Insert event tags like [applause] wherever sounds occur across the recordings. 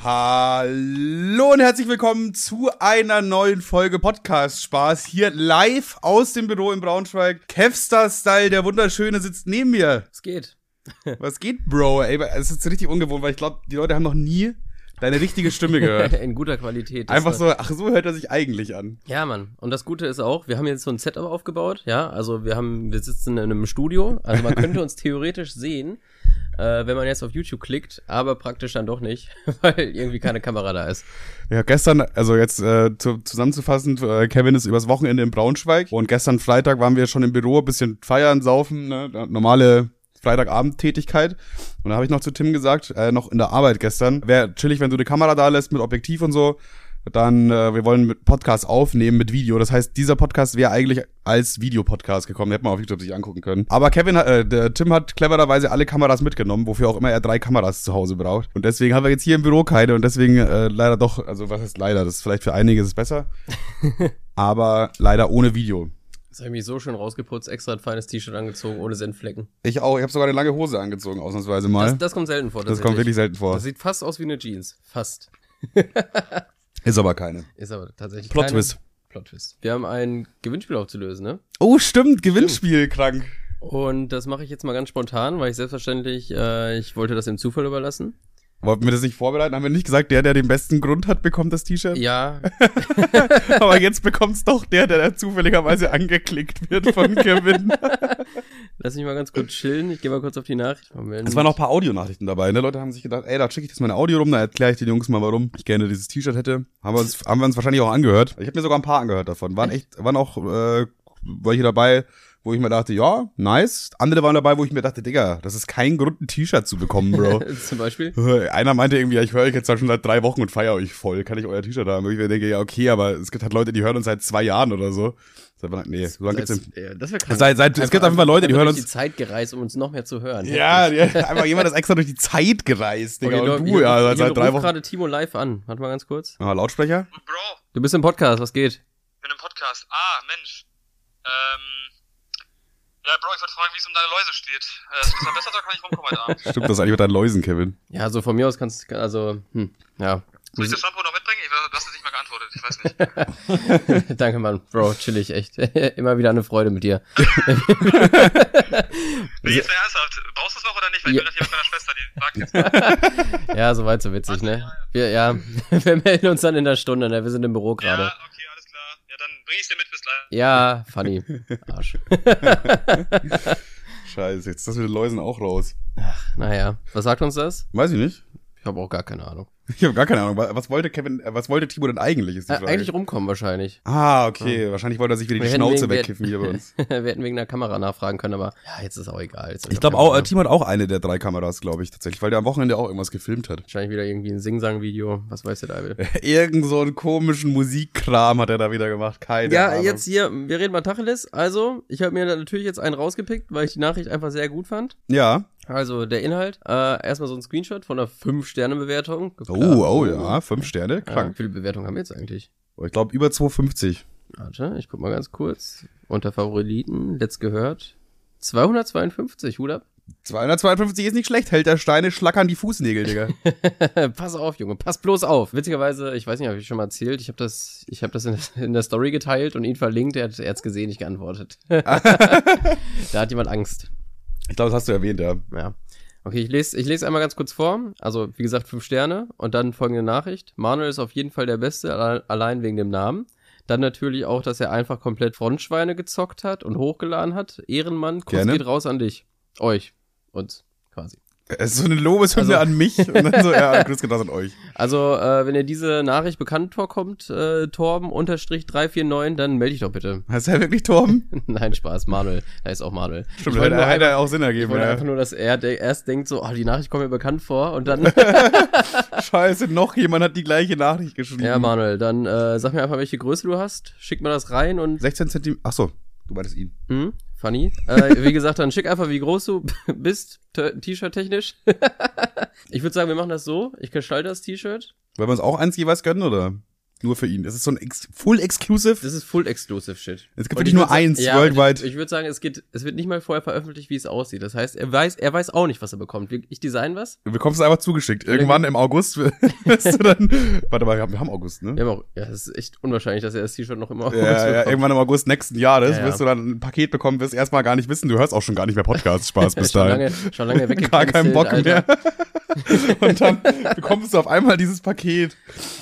Hallo und herzlich willkommen zu einer neuen Folge Podcast Spaß hier live aus dem Büro in Braunschweig. Kevstar Style, der wunderschöne sitzt neben mir. Es geht. Was geht, Bro? Ey, es ist richtig ungewohnt, weil ich glaube, die Leute haben noch nie deine richtige Stimme gehört. [laughs] In guter Qualität. Einfach so, ach so hört er sich eigentlich an. Ja, Mann. Und das Gute ist auch, wir haben jetzt so ein Setup aufgebaut, ja. Also wir haben, wir sitzen in einem Studio. Also man könnte uns theoretisch sehen, äh, wenn man jetzt auf YouTube klickt, aber praktisch dann doch nicht, [laughs] weil irgendwie keine Kamera da ist. Ja, gestern, also jetzt äh, zu, zusammenzufassen, äh, Kevin ist übers Wochenende in Braunschweig und gestern Freitag waren wir schon im Büro, bisschen feiern, saufen, ne, normale Freitagabend-Tätigkeit. Und da habe ich noch zu Tim gesagt, äh, noch in der Arbeit gestern, wäre chillig, wenn du eine Kamera da lässt mit Objektiv und so. Dann, äh, wir wollen mit Podcast aufnehmen mit Video. Das heißt, dieser Podcast wäre eigentlich als Videopodcast gekommen. Den hätte man auf YouTube sich angucken können. Aber Kevin, äh, der Tim hat clevererweise alle Kameras mitgenommen, wofür auch immer er drei Kameras zu Hause braucht. Und deswegen haben wir jetzt hier im Büro keine und deswegen äh, leider doch, also was heißt leider? Das ist vielleicht für einige ist es besser. [laughs] aber leider ohne Video. Das habe ich mich so schön rausgeputzt, extra ein feines T-Shirt angezogen, ohne Senflecken. Ich auch, ich habe sogar eine lange Hose angezogen, ausnahmsweise mal. Das, das kommt selten vor. Das kommt wirklich selten vor. Das sieht fast aus wie eine Jeans. Fast. [laughs] Ist aber keine. Ist aber tatsächlich Plot keine- Twist. Plot Twist. Wir haben ein Gewinnspiel aufzulösen, ne? Oh, stimmt, Gewinnspiel, krank. Und das mache ich jetzt mal ganz spontan, weil ich selbstverständlich, äh, ich wollte das dem Zufall überlassen. Wollten wir das nicht vorbereiten? Haben wir nicht gesagt, der, der den besten Grund hat, bekommt das T-Shirt? Ja, [laughs] Aber jetzt bekommt's doch der, der da zufälligerweise angeklickt wird von Kevin. [laughs] lass mich mal ganz kurz chillen. Ich gehe mal kurz auf die Nachricht. Moment. Es waren noch ein paar Audionachrichten dabei, ne? Leute haben sich gedacht, ey, da schicke ich das mal ein Audio rum, da erkläre ich den Jungs mal, warum ich gerne dieses T-Shirt hätte. Haben wir uns, haben wir uns wahrscheinlich auch angehört. Ich habe mir sogar ein paar angehört davon. Waren echt, waren auch äh, welche dabei, wo ich mir dachte, ja, nice. Andere waren dabei, wo ich mir dachte, Digga, das ist kein Grund, ein T-Shirt zu bekommen, Bro. [laughs] Zum Beispiel. [laughs] Einer meinte irgendwie, ja, ich höre euch jetzt schon seit drei Wochen und feiere euch voll. Kann ich euer T-Shirt haben? Und ich mir denke, ja, okay, aber es gibt halt Leute, die hören uns seit zwei Jahren oder so. Seit wann- Nee, so lange gibt's Seit- den. ja, das wäre krass. Seit, seit, es gibt auf jeden Fall Leute, die hören durch uns. die Zeit gereist, um uns noch mehr zu hören. Ja, [laughs] ja, einfach jemand ist extra durch die Zeit gereist, Digga. Okay, und hier- du, ja, hier seit, seit drei Wochen. gerade Timo live an. Warte mal ganz kurz. Ah, Lautsprecher? Bro, Du bist im Podcast, was geht? ich bin im Podcast. Ah, Mensch. Ähm. Ja, Bro, ich wollte fragen, wie es um deine Läuse steht. Äh, ist das besser oder kann ich rumkommen heute Abend? [laughs] Stimmt das eigentlich mit deinen Läusen, Kevin? Ja, so von mir aus kannst du, also, hm, ja. Soll ich das Shampoo noch mitbringen? Ich, du hast jetzt nicht mal geantwortet. Ich weiß nicht. [laughs] Danke, Mann. Bro, chillig, echt. [laughs] Immer wieder eine Freude mit dir. Nee, jetzt mal ernsthaft. Brauchst du es noch oder nicht? Weil ich Ja. bin gerade hier mit meiner Schwester, die fragt jetzt. Ja, soweit so witzig, ne? Wir, ja, wir melden uns dann in der Stunde, ne? Wir sind im Büro gerade. Ja, okay. Ja, dann bring ich dir mit bis gleich. Ja, funny. Arsch. [laughs] Scheiße, jetzt ist das mit den Läusen auch raus. Naja, was sagt uns das? Weiß ich nicht. Ich habe auch gar keine Ahnung. Ich habe gar keine Ahnung. Was wollte Kevin, äh, was wollte Timo denn eigentlich, ist die Frage. eigentlich rumkommen wahrscheinlich. ah, okay. Wahrscheinlich wollte er sich wieder die Wir hätten Schnauze wegen- wir- wegkiffen hier bei uns. [laughs] wir hätten wegen der Kamera nachfragen können, aber ja, jetzt ist auch egal. Jetzt Ich glaube auch, äh. Timo hat auch eine der drei Kameras, glaube ich, tatsächlich, weil der am Wochenende auch irgendwas gefilmt hat. Wahrscheinlich wieder irgendwie ein Sing-Sang-Video. Was weiß der Teufel. [laughs] Irgend so einen komischen Musikkram hat er da wieder gemacht. Keine Ja, Ahnung. jetzt hier, wir reden mal Tacheles. Also, ich habe mir natürlich jetzt einen rausgepickt, weil ich die Nachricht einfach sehr gut fand. Ja. Also, der Inhalt, äh, erstmal so ein Screenshot von einer 5-Sterne-Bewertung. Oh, oh, ja. Fünf Sterne. Ja, Krank. wie viele Bewertungen haben wir jetzt eigentlich? Oh, Ich glaube über 2,50. Warte, ich guck mal ganz kurz. Unter Favoriten, let's gehört. 252, Hut ab. 252 ist nicht schlecht. Hält der Steine, schlackern die Fußnägel, Digga. [laughs] pass auf, Junge, pass bloß auf. Witzigerweise, ich weiß nicht, habe ich schon mal erzählt, ich habe das, ich habe das in, [laughs] in der Story geteilt und ihn verlinkt, er hat es gesehen, nicht geantwortet. [laughs] da hat jemand Angst. Ich glaube, das hast du erwähnt, ja. Ja. Okay, ich lese, ich lese einmal ganz kurz vor. Also, wie gesagt, fünf Sterne und dann folgende Nachricht. Manuel ist auf jeden Fall der Beste, alle- allein wegen dem Namen. Dann natürlich auch, dass er einfach komplett Frontschweine gezockt hat und hochgeladen hat. Ehrenmann, Kuss Gerne. geht raus an dich. Euch. Uns. Quasi. Es ist so eine Lobeshymne Also- an mich und dann so, ja, [laughs] Grüß raus an euch. Also, äh, wenn dir diese Nachricht bekannt vorkommt, äh, Torben unterstrich 349, dann melde dich doch bitte. Heißt er wirklich Torben? [laughs] Nein, Spaß, Manuel. Da ist auch Manuel. Stimmt, ich hätte, nur hätte auch Sinn ich ergeben. wollte Ja. einfach nur, dass er de erst denkt so, oh, die Nachricht kommt mir bekannt vor und dann [laughs] Scheiße, noch jemand hat die gleiche Nachricht geschrieben. Ja, Manuel, dann äh, sag mir einfach, welche Größe du hast. Schick mir das rein und. 16 Zentimeter. Ach so, du meintest ihn. Hm, funny. Äh, wie gesagt, dann schick einfach, wie groß du [laughs] bist, T-Shirt technisch. [laughs] ich würde sagen, wir machen das so. Ich gestalte das T-Shirt. Wollen wir uns auch eins jeweils gönnen, oder? Nur für ihn. Das ist so ein ex full exclusive. Das ist full exclusive Shit. Es gibt wirklich ich nur eins ja, worldwide. Ich, ich würde sagen, es geht, es wird nicht mal vorher veröffentlicht, wie es aussieht. Das heißt, er weiß, er weiß auch nicht, was er bekommt. Ich design was. Du bekommst es einfach zugeschickt. Irgendwann im August [laughs] wirst du dann. Warte mal, wir haben, wir haben August, ne? Wir haben auch, ja, es ist echt unwahrscheinlich, dass er das T-Shirt noch immer Ja, ja, irgendwann im August nächsten Jahres Ja, ja. wirst du dann ein Paket bekommen, wirst erstmal gar nicht wissen, du hörst auch schon gar nicht mehr Podcast Spaß [laughs] bis schon dahin. lange, schon lange [laughs] weg. Gar keinen Bock mehr. Und dann bekommst du auf einmal dieses Paket.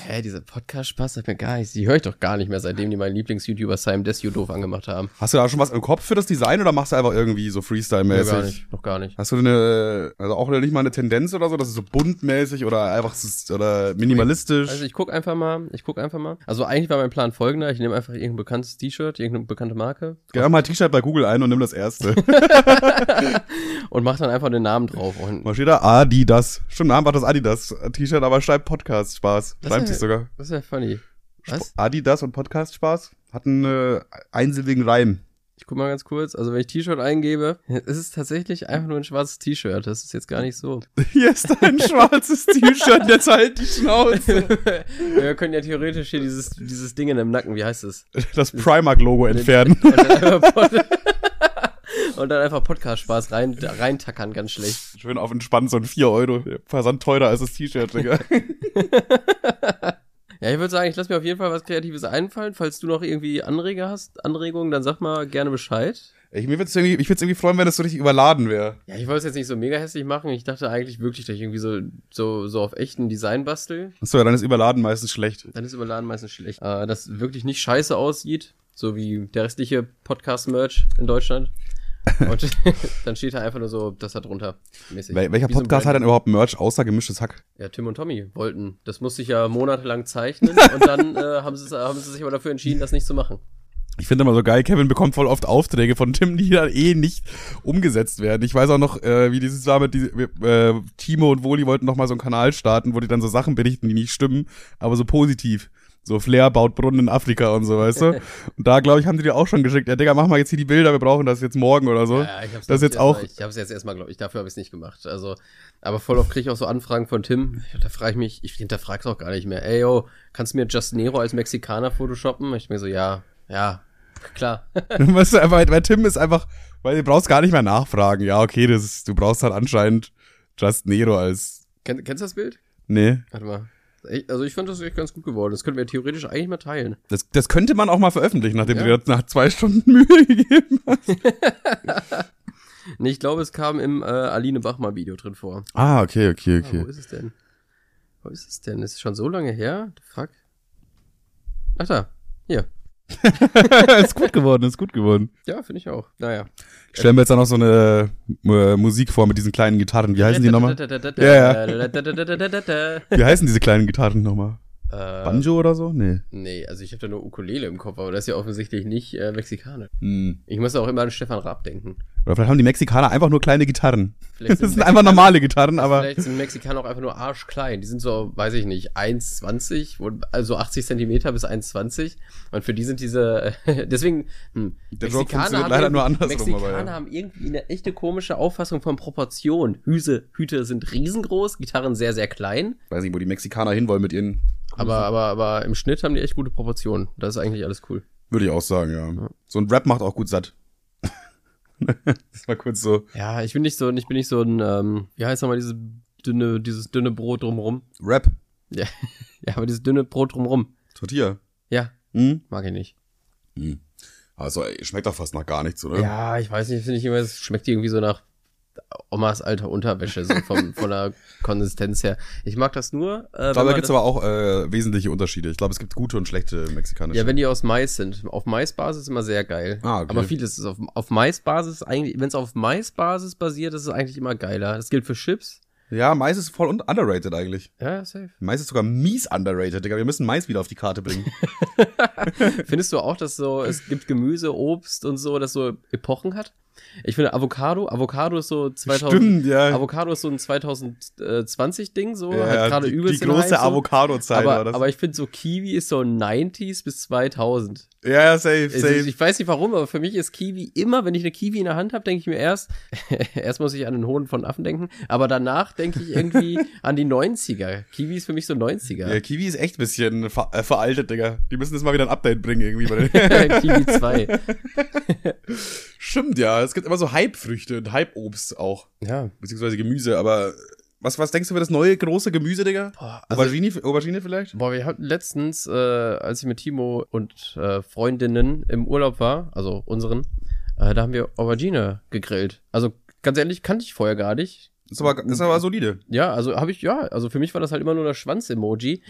Hä, dieser Podcast-Spaß sagt mir gar nichts. Die höre ich doch gar nicht mehr, seitdem die meinen Lieblings-YouTuber Simon Desue doof angemacht haben. Hast du da schon was im Kopf für das Design oder machst du einfach irgendwie so Ja, Freestyle-mäßig? gar nicht, noch gar nicht. Hast du eine, also auch nicht mal eine Tendenz oder so, dass es so buntmäßig oder einfach oder minimalistisch? Also ich guck einfach mal, ich guck einfach mal. Also eigentlich war mein Plan folgender, ich nehme einfach irgendein bekanntes T-Shirt, irgendeine bekannte Marke Geh mal T-Shirt bei Google ein und nimm das erste. [laughs] und mach dann einfach den Namen drauf. Und Was steht da? Adidas. Stimmt, einfach das Adidas T-Shirt, aber schreibt Podcast Spaß. Das ist sich ja- sogar. das wäre funny. Was? Adidas und Podcast Spaß hatten äh, einsilbigen Reim. Ich guck mal ganz kurz. Also wenn ich T-Shirt eingebe, [laughs] es ist tatsächlich einfach nur ein schwarzes T-Shirt. Das ist jetzt gar nicht so. [laughs] Hier ist ein [laughs] schwarzes T-Shirt, jetzt halt die Schnauze. Wir können ja theoretisch hier dieses, dieses Ding in dem Nacken, wie heißt es? Das Primark-Logo entfernen. Und dann einfach, Pod und dann einfach Podcast-Spaß rein, reintackern, ganz schlecht. Schön auf entspannt, so ein 4 Euro. Versand teurer als das T-Shirt, Digga. Ja, ich würde sagen, ich lasse mir auf jeden Fall was Kreatives einfallen. Falls du noch irgendwie Anreger hast, Anregungen, dann sag mal gerne Bescheid. Ich, mir würd's irgendwie, ich würde irgendwie freuen, wenn das so richtig überladen wäre. Ja, ich wollte es jetzt nicht so mega hässlich machen. Ich dachte eigentlich wirklich, dass ich irgendwie so, so, so auf echten Design bastel. Achso, ja, dann ist überladen meistens schlecht. Dann ist Überladen meistens schlecht. Äh, das wirklich nicht scheiße aussieht, so wie der restliche Podcast-Merch in Deutschland. [laughs] Und [laughs] dann steht da einfach nur so, das da drunter. Mäßig. Wel welcher Wie so Podcast hat Brand. denn überhaupt Merch außer gemischtes Hack? Ja, Tim und Tommy wollten. Das musste ich ja monatelang zeichnen [laughs] und dann äh, haben, sie, haben sie sich aber dafür entschieden, das nicht zu machen. Ich finde immer so geil, Kevin bekommt voll oft Aufträge von Tim, die dann eh nicht umgesetzt werden. Ich weiß auch noch, äh, wie dieses war mit die, äh, Timo und Woli wollten noch mal so einen Kanal starten, wo die dann so Sachen berichten, die nicht stimmen, aber so positiv. So Flair baut Brunnen in Afrika und so, weißt du? [laughs] Und da, glaube ich, haben die dir auch schon geschickt. Ja, Digga, mach mal jetzt hier die Bilder, wir brauchen das jetzt morgen oder so. Ja, ich hab's das jetzt auch, Mal, ich habe es jetzt erstmal, glaube ich, dafür habe ich es nicht gemacht. Also, aber voll oft kriege ich auch so Anfragen von Tim. Da frage ich mich, ich hinterfrage es auch gar nicht mehr. Ey, yo, kannst du mir Just Nero als Mexikaner photoshoppen? Ich mir so, ja, ja, klar. [laughs] weißt du, einfach, weil Tim ist einfach, weil du brauchst gar nicht mehr nachfragen. Ja, okay, das ist, du brauchst halt anscheinend Just Nero als, Kenn, kennst du das Bild? nee. Warte mal. Also ich fand das echt ganz gut geworden. Das könnten wir theoretisch eigentlich mal teilen. Das, das könnte man auch mal veröffentlichen, nachdem Ja. du dir jetzt nach zwei Stunden [laughs] Mühe gegeben hast. [laughs] Nee, ich glaube, es kam im äh, Aline Bachmann Video drin vor. Ah, okay, okay, Ah, wo ist es denn? Wo ist es denn? Ist es schon so lange her? The fuck? Ach da. Hier. [laughs] ist gut geworden, ist gut geworden. Ja, finde ich auch. Naja. Stellen wir jetzt da noch so eine äh, Musik vor mit diesen kleinen Gitarren. Wie heißen die nochmal? [laughs] Ja, ja. Wie heißen diese kleinen Gitarren nochmal? Äh, Banjo oder so? Nee. nee, also ich habe da nur Ukulele im Kopf, aber das ist ja offensichtlich nicht äh, mexikanisch. Hm. Ich muss auch immer an Stefan Raab denken. Oder vielleicht haben die Mexikaner einfach nur kleine Gitarren. Vielleicht [laughs] Das sind Mexikaner- einfach normale Gitarren, aber Vielleicht sind Mexikaner auch einfach nur arschklein. Die sind so, weiß ich nicht, 1,20, wo- also 80 Zentimeter bis 1,20. Und für die sind diese, [laughs] deswegen, hm, Der Joke funktioniert leider nur andersrum, Mexikaner aber ja. haben irgendwie eine echte komische Auffassung von Proportion. Hüse, Hüte sind riesengroß, Gitarren sehr, sehr klein. weiß nicht, wo die Mexikaner hinwollen mit ihren. Aber, aber, aber im Schnitt haben die echt gute Proportionen. Das ist eigentlich alles cool. Würde ich auch sagen, ja. So ein Rap macht auch gut satt. [laughs] das war kurz so. Ja, ich bin nicht so, ich bin nicht so ein, ähm, wie heißt nochmal dieses dünne, dieses dünne Brot drumrum. Rap. Ja, [laughs] ja, aber dieses dünne Brot drumrum. Tortilla. Ja, Hm? mag ich nicht. Hm. Also, ey, schmeckt doch fast nach gar nichts, oder? Ja, ich weiß nicht, finde ich immer, es schmeckt irgendwie so nach Omas alter Unterwäsche, so vom, [laughs] von der Konsistenz her. Ich mag das nur. Äh, glaube, da gibt's aber auch äh, wesentliche Unterschiede. Ich glaube, es gibt gute und schlechte mexikanische. ja, wenn die aus Mais sind. Auf Maisbasis ist immer sehr geil. Ah, okay. Aber vieles ist auf, auf Maisbasis eigentlich, wenn es auf Maisbasis basiert, ist es eigentlich immer geiler. Das gilt für Chips. ja, Mais ist voll un underrated eigentlich. Ja, safe. Mais ist sogar mies underrated, Digga. Wir müssen Mais wieder auf die Karte bringen. [laughs] Findest du auch, dass so, es gibt Gemüse, Obst und so, das so Epochen hat? Ich finde Avocado, Avocado ist so 2000, Stimmt, ja. Avocado ist so ein 2020 Ding, so, ja, hat gerade die, übelst die große so. Avocado-Zeit war Aber, das. aber ich finde so Kiwi ist so 90s bis 2000. ja, ja, safe, safe. ich weiß nicht warum, aber für mich ist Kiwi immer, wenn ich eine Kiwi in der Hand habe, denke ich mir erst, [laughs] erst muss ich an den Hohn von Affen denken, aber danach denke ich irgendwie [laughs] an die 90er. Kiwi ist für mich so 90er. ja, Kiwi ist echt ein bisschen ver äh, veraltet, Digga. Die müssen jetzt mal wieder ein Update bringen irgendwie. Bei den [laughs] Kiwi 2. Stimmt, ja. Es gibt immer so Hype-Früchte und Hype-Obst auch. Ja. Beziehungsweise Gemüse, aber was, was denkst du für das neue große Gemüse, Digga? Boah, also, Aubergine, Aubergine vielleicht? boah, wir hatten letztens, äh, als ich mit Timo und äh, Freundinnen im Urlaub war, also unseren, äh, da haben wir Aubergine gegrillt. Also ganz ehrlich, kannte ich vorher gar nicht. Ist aber, ist aber solide. Ja, also habe ich, ja, also für mich war das halt immer nur das Schwanz-Emoji.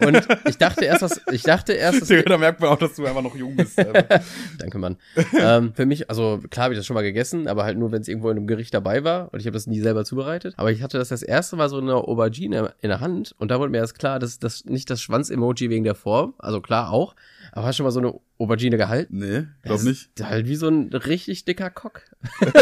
Und ich dachte erst, was, ich dachte erst, das Digga, [laughs] da merkt man auch, dass du einfach noch jung bist. [laughs] Danke, Mann. ähm, für mich, also klar habe ich das schon mal gegessen, aber halt nur, wenn es irgendwo in einem Gericht dabei war und ich habe das nie selber zubereitet. Aber ich hatte das das erste Mal so eine Aubergine in der Hand und da wurde mir erst klar, dass das nicht das Schwanz-Emoji wegen der Form, also klar auch, aber hast du schon mal so eine Aubergine gehalten? Nee, glaub Das nicht. ist Halt wie so ein richtig dicker Cock. [laughs]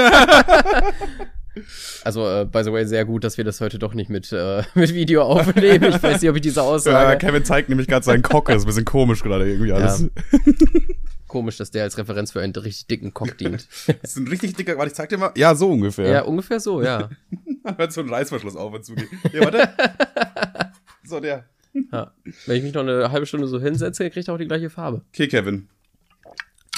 also, äh, by the way, sehr gut, dass wir das heute doch nicht mit, äh, [laughs] mit Video aufnehmen. Ich weiß nicht, ob ich diese Ja, Aussage. Kevin zeigt nämlich gerade seinen Cock. Das ist ein bisschen komisch gerade irgendwie alles. [laughs] Komisch, dass der als Referenz für einen richtig dicken Cock [laughs] dient. Das ist ein richtig dicker, warte, ich zeig dir mal. Ja, so ungefähr. ja, ungefähr so, ja. Hört so ein Reißverschluss auf und zugeht. Ja, warte. so, der. Ja. Wenn ich mich noch eine halbe Stunde so hinsetze, kriegt er auch die gleiche Farbe. Okay, Kevin.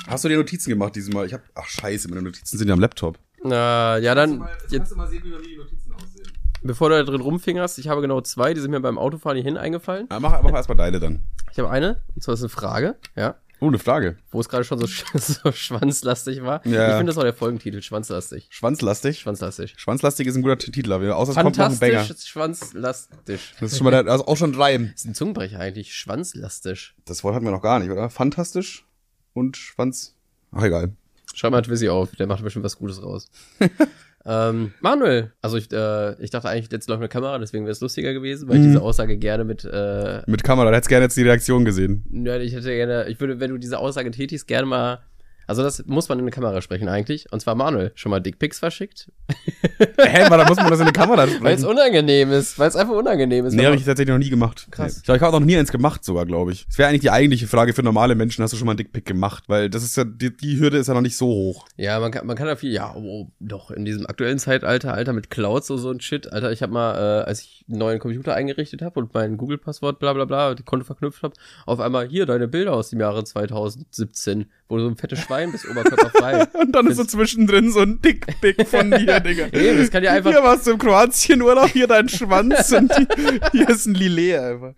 Hast du dir Notizen gemacht diesmal? Ich hab, ach scheiße, meine Notizen sind ja am Laptop. Na, ja, dann, jetzt, du mal sehen, wie bei mir die Notizen aussehen. bevor du da drin rumfingerst, ich habe genau zwei, die sind mir beim Autofahren hierhin eingefallen. Ah, mach, mach erstmal deine dann. Ich habe eine, und zwar ist eine Frage, ja, Oh, eine Frage. wo es gerade schon so, sch- [laughs] so schwanzlastig war. Ja. Ich finde das auch der Folgentitel, schwanzlastig. Schwanzlastig. Schwanzlastig. Schwanzlastig ist ein guter Titel, aber außer es kommt noch ein Banger. Fantastisch, schwanzlastisch. Das ist schon mal der, also auch schon ein Reim. Das ist ein Zungenbrecher eigentlich, schwanzlastisch. Das Wort hatten wir noch gar nicht, oder? Fantastisch und Schwanz. Ach, egal. Schreib mal Twissi auf, der macht bestimmt was Gutes raus. [laughs] ähm, Manuel, also ich, äh, ich dachte eigentlich, jetzt läuft eine Kamera, deswegen wäre es lustiger gewesen, weil ich Mhm. diese Aussage gerne mit, äh, Mit Kamera, da hättest gerne jetzt die Reaktion gesehen. ja, ich hätte gerne, ich würde, wenn du diese Aussage tätigst, gerne mal, also das muss man in eine Kamera sprechen eigentlich, und zwar Manuel, schon mal Dickpics verschickt, [laughs] Hä, aber da muss man das in die Kamera weil es sprechen. unangenehm ist, weil es einfach unangenehm ist. Nee, habe ich tatsächlich noch nie gemacht. Krass. Nee. Ich glaube, ich habe auch noch nie eins gemacht sogar, glaube ich. Das wäre eigentlich die eigentliche Frage für normale Menschen. Hast du schon mal einen Dickpick gemacht? Weil das ist ja, die, die Hürde ist ja noch nicht so hoch. Ja, man kann, man kann da viel, ja, oh, doch, in diesem aktuellen Zeitalter, Alter, mit Clouds so, so ein Shit, Alter, ich habe mal, äh, als ich einen neuen Computer eingerichtet habe und mein Google-Passwort, bla bla bla, die Konto verknüpft habe, auf einmal hier deine Bilder aus dem Jahre 2017, wo du so ein fettes Schwein bist, oberkörperfrei. [laughs] Und dann ist so zwischendrin so ein Dickpick von dir, Digga. Nee, das kann ja einfach- Hier warst du im Kroatien-Urlaub, hier dein Schwanz und die, hier ist ein Lillet einfach.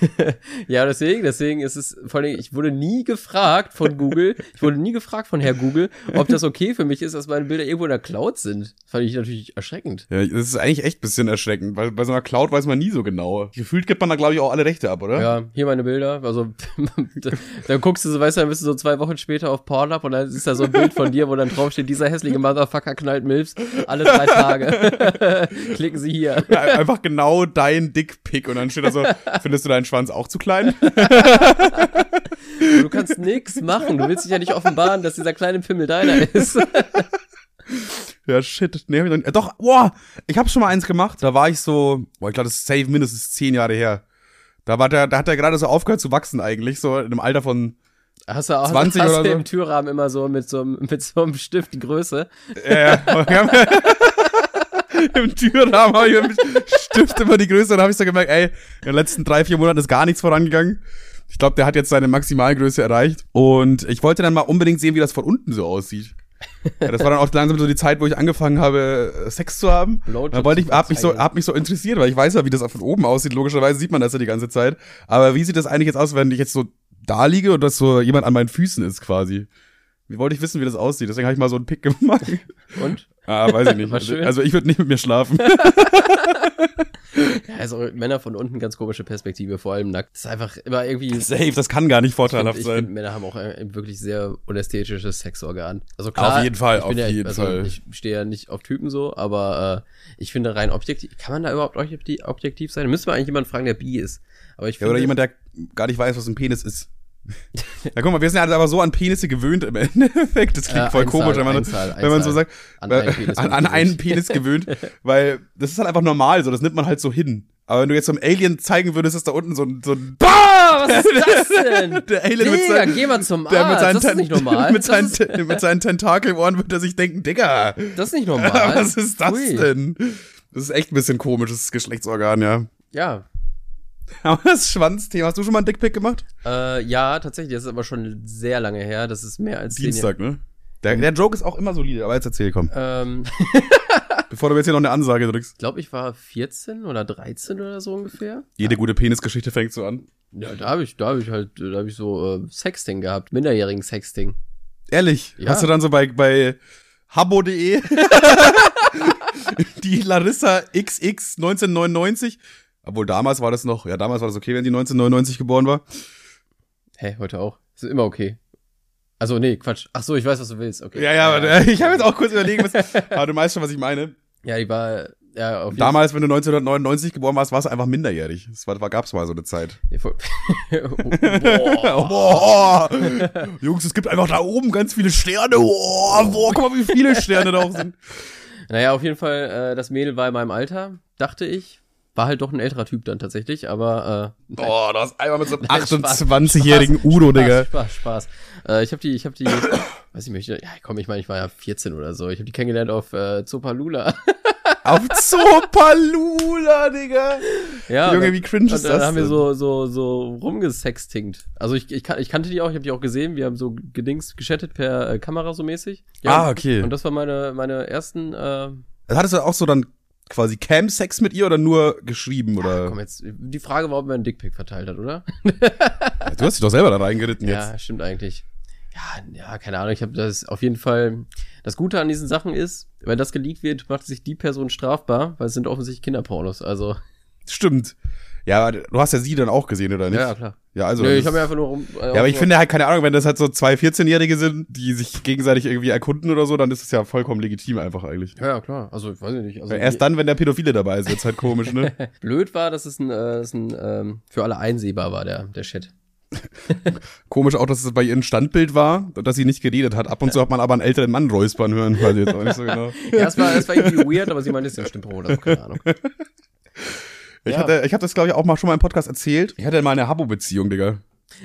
[laughs] ja, deswegen, deswegen ist es, vor allem, ich wurde nie gefragt von Google, ich wurde nie gefragt von Herr Google, ob das okay für mich ist, dass meine Bilder irgendwo in der Cloud sind. Das fand ich natürlich erschreckend. Ja, das ist eigentlich echt ein bisschen erschreckend, weil bei so einer Cloud weiß man nie so genau. Gefühlt gibt man da, glaube ich, auch alle Rechte ab, oder? Ja, hier meine Bilder. Also, [laughs] dann guckst du so, weißt du, dann bist du so zwei Wochen später auf Pornhub und dann ist da so ein Bild von dir, wo dann draufsteht, dieser hässliche Motherfucker knallt Milfs alle drei Tage. [laughs] Klicken Sie hier. Ja, einfach genau dein Dickpick und dann steht da so, findest du deinen Schwanz auch zu klein? Du kannst nix machen. Du willst dich ja nicht offenbaren, dass dieser kleine Pimmel deiner ist. [laughs] Ja, shit. Nee, hab ich noch nicht. Doch, boah, ich hab schon mal eins gemacht. Da war ich so, boah, ich glaube, das ist safe mindestens zehn Jahre her. Da war der, da hat er gerade so aufgehört zu wachsen eigentlich, so in einem Alter von, Hast du auch 20 hast oder du so? im Türrahmen immer so mit so, einem- mit so einem Stift die Größe. äh, [laughs] [laughs] im Türrahmen habe ich mit Stift immer die Größe und habe ich so gemerkt, ey, in den letzten drei, vier Monaten ist gar nichts vorangegangen. Ich glaube, der hat jetzt seine Maximalgröße erreicht. Und ich wollte dann mal unbedingt sehen, wie das von unten so aussieht. Ja, das war dann auch langsam so die Zeit, wo ich angefangen habe, äh, Sex zu haben. Da wollte ich, hab mich so, hab mich so interessiert, weil ich weiß ja, wie das von oben aussieht. Logischerweise sieht man das ja die ganze Zeit. Aber wie sieht das eigentlich jetzt aus, wenn ich jetzt so da liege und das so jemand an meinen Füßen ist quasi? Wie wollte ich wissen, wie das aussieht? Deswegen habe ich mal so einen Pick gemacht. Und? Ah, weiß ich nicht. [laughs] Also ich würde nicht mit mir schlafen. [laughs] Ja, also Männer von unten ganz komische Perspektive, vor allem nackt. Das ist einfach immer irgendwie. [laughs] Safe, das kann gar nicht vorteilhaft ich finde, sein. Männer haben auch ein wirklich sehr unästhetisches Sexorgan. Also klar, Auf jeden Fall, ich auf ja, jeden also Fall. Ich stehe ja nicht auf Typen so, aber äh, ich finde rein objektiv, kann man da überhaupt objektiv, sein? Müsste man eigentlich jemanden fragen, der bi ist. Aber ich Ja, finde, oder jemand, der gar nicht weiß, was ein Penis ist. [laughs] Ja, guck mal, wir sind halt aber so an Penisse gewöhnt im Endeffekt. Das klingt Äh, voll Einzahl, komisch, wenn man, Einzahl, wenn man so sagt, An weil- einen Penis an, an gewöhnt. einen Penis gewöhnt, [laughs] weil das ist halt einfach normal, so das nimmt man halt so hin. Aber wenn du jetzt so einem Alien zeigen würdest, ist da unten so ein, so ein Boah, was ist das denn? [laughs] der Alien mit Digga, seinen, geh mal zum der mit Arzt. seinen, Das ist nicht normal. mit seinen, ist, mit seinen Tentakelohren wird er sich denken, Digga, das ist nicht normal. was ist das Ui. denn? Das ist echt ein bisschen komisch, das Geschlechtsorgan, ja. Ja. [laughs] Aber das Schwanzthema, hast du schon mal ein Dickpick gemacht? Äh, ja, tatsächlich, das ist aber schon sehr lange her. Das ist mehr als Dienstag, ne? Der, der Joke ist auch immer solide, aber jetzt erzähl, komm. Ähm, [laughs] Bevor du mir jetzt hier noch eine Ansage drückst. ich glaube, ich war 14 oder 13 oder so ungefähr. Jede gute Penisgeschichte fängt so an. Ja, da habe ich, da habe ich halt, da habe ich so äh, Sexting gehabt, minderjährigen Sexting. Ehrlich? Ja. Hast du dann so bei, bei habbo.de [laughs] die Larissa XX 1999? Obwohl damals war das noch, ja, damals war das okay, wenn die 1999 geboren war. Hä, heute auch? Ist immer okay. Also, nee, Quatsch. Ach so, ich weiß, was du willst. Okay. Ja, ja, aber äh, [laughs] ich habe jetzt auch kurz überlegen müssen. Aber du weißt schon, was ich meine. Ja, die war, ja, auf jeden Damals, wenn du 1999 geboren warst, warst du einfach minderjährig. Das war, war, gab's mal so eine Zeit. [laughs] Ja, voll- Boah. [laughs] Boah. Jungs, es gibt einfach da oben ganz viele Sterne. Boah, boah, guck mal, wie viele Sterne da auch sind. Naja, auf jeden Fall, äh, das Mädel war in meinem Alter, dachte ich. War halt doch ein älterer Typ dann tatsächlich, aber äh, Boah, du hast einmal mit so einem Nein, Spaß, 28-jährigen Udo, Digga. Spaß, Spaß, Spaß. Äh, ich habe die, ich habe die, [coughs] weiß ich nicht, ja, komm, ich meine, ich war ja 14 oder so. Ich habe die kennengelernt auf äh, Zopalula. [laughs] Auf Zopalula, Digga. ja, Junge, wie cringe ist dann das haben wir so so so rumgesextingt. Also ich, ich, ich kannte die auch, ich habe die auch gesehen. Wir haben so gedings geschattet per äh, Kamera so mäßig. Ah, okay. Und das war meine meine ersten. Äh, Hattest du auch so dann quasi Cam-Sex mit ihr oder nur geschrieben? Oder? komm jetzt, die Frage war, ob man einen Dickpick verteilt hat, oder? du hast dich doch selber da reingeritten jetzt. Ja, stimmt eigentlich. Ja, ja, keine Ahnung. Ich habe das auf jeden Fall. Das Gute an diesen Sachen ist, wenn das geleakt wird, macht sich die Person strafbar, weil es sind offensichtlich Kinderpornos. Also Stimmt. Ja, aber du hast ja sie dann auch gesehen, oder nicht? ja, klar. Ja, also. Das- ich habe mir einfach nur rum. äh, ja, aber ich finde halt, keine Ahnung, wenn das halt so zwei 14-Jährige sind, die sich gegenseitig irgendwie erkunden oder so, dann ist es ja vollkommen legitim einfach eigentlich. Ja, ja, klar. Also ich weiß nicht. Also Weil erst dann, wenn der Pädophile dabei ist, wird's halt komisch, ne? [laughs] blöd war, dass es ein, äh, dass ein ähm, für alle einsehbar war der der Chat. [laughs] Komisch auch, dass es bei ihr ein Standbild war und dass sie nicht geredet hat. Ab und zu hat man aber einen älteren Mann räuspern hören, ich jetzt auch nicht so [laughs] genau. Ja, es war, es war irgendwie weird, aber sie meinte, es ist ja Stimmprobe oder so, keine Ahnung. Ich Ja. hatte, ich habe das glaube ich auch mal schon mal im Podcast erzählt. Ich hatte mal eine Habo-Beziehung, Digga.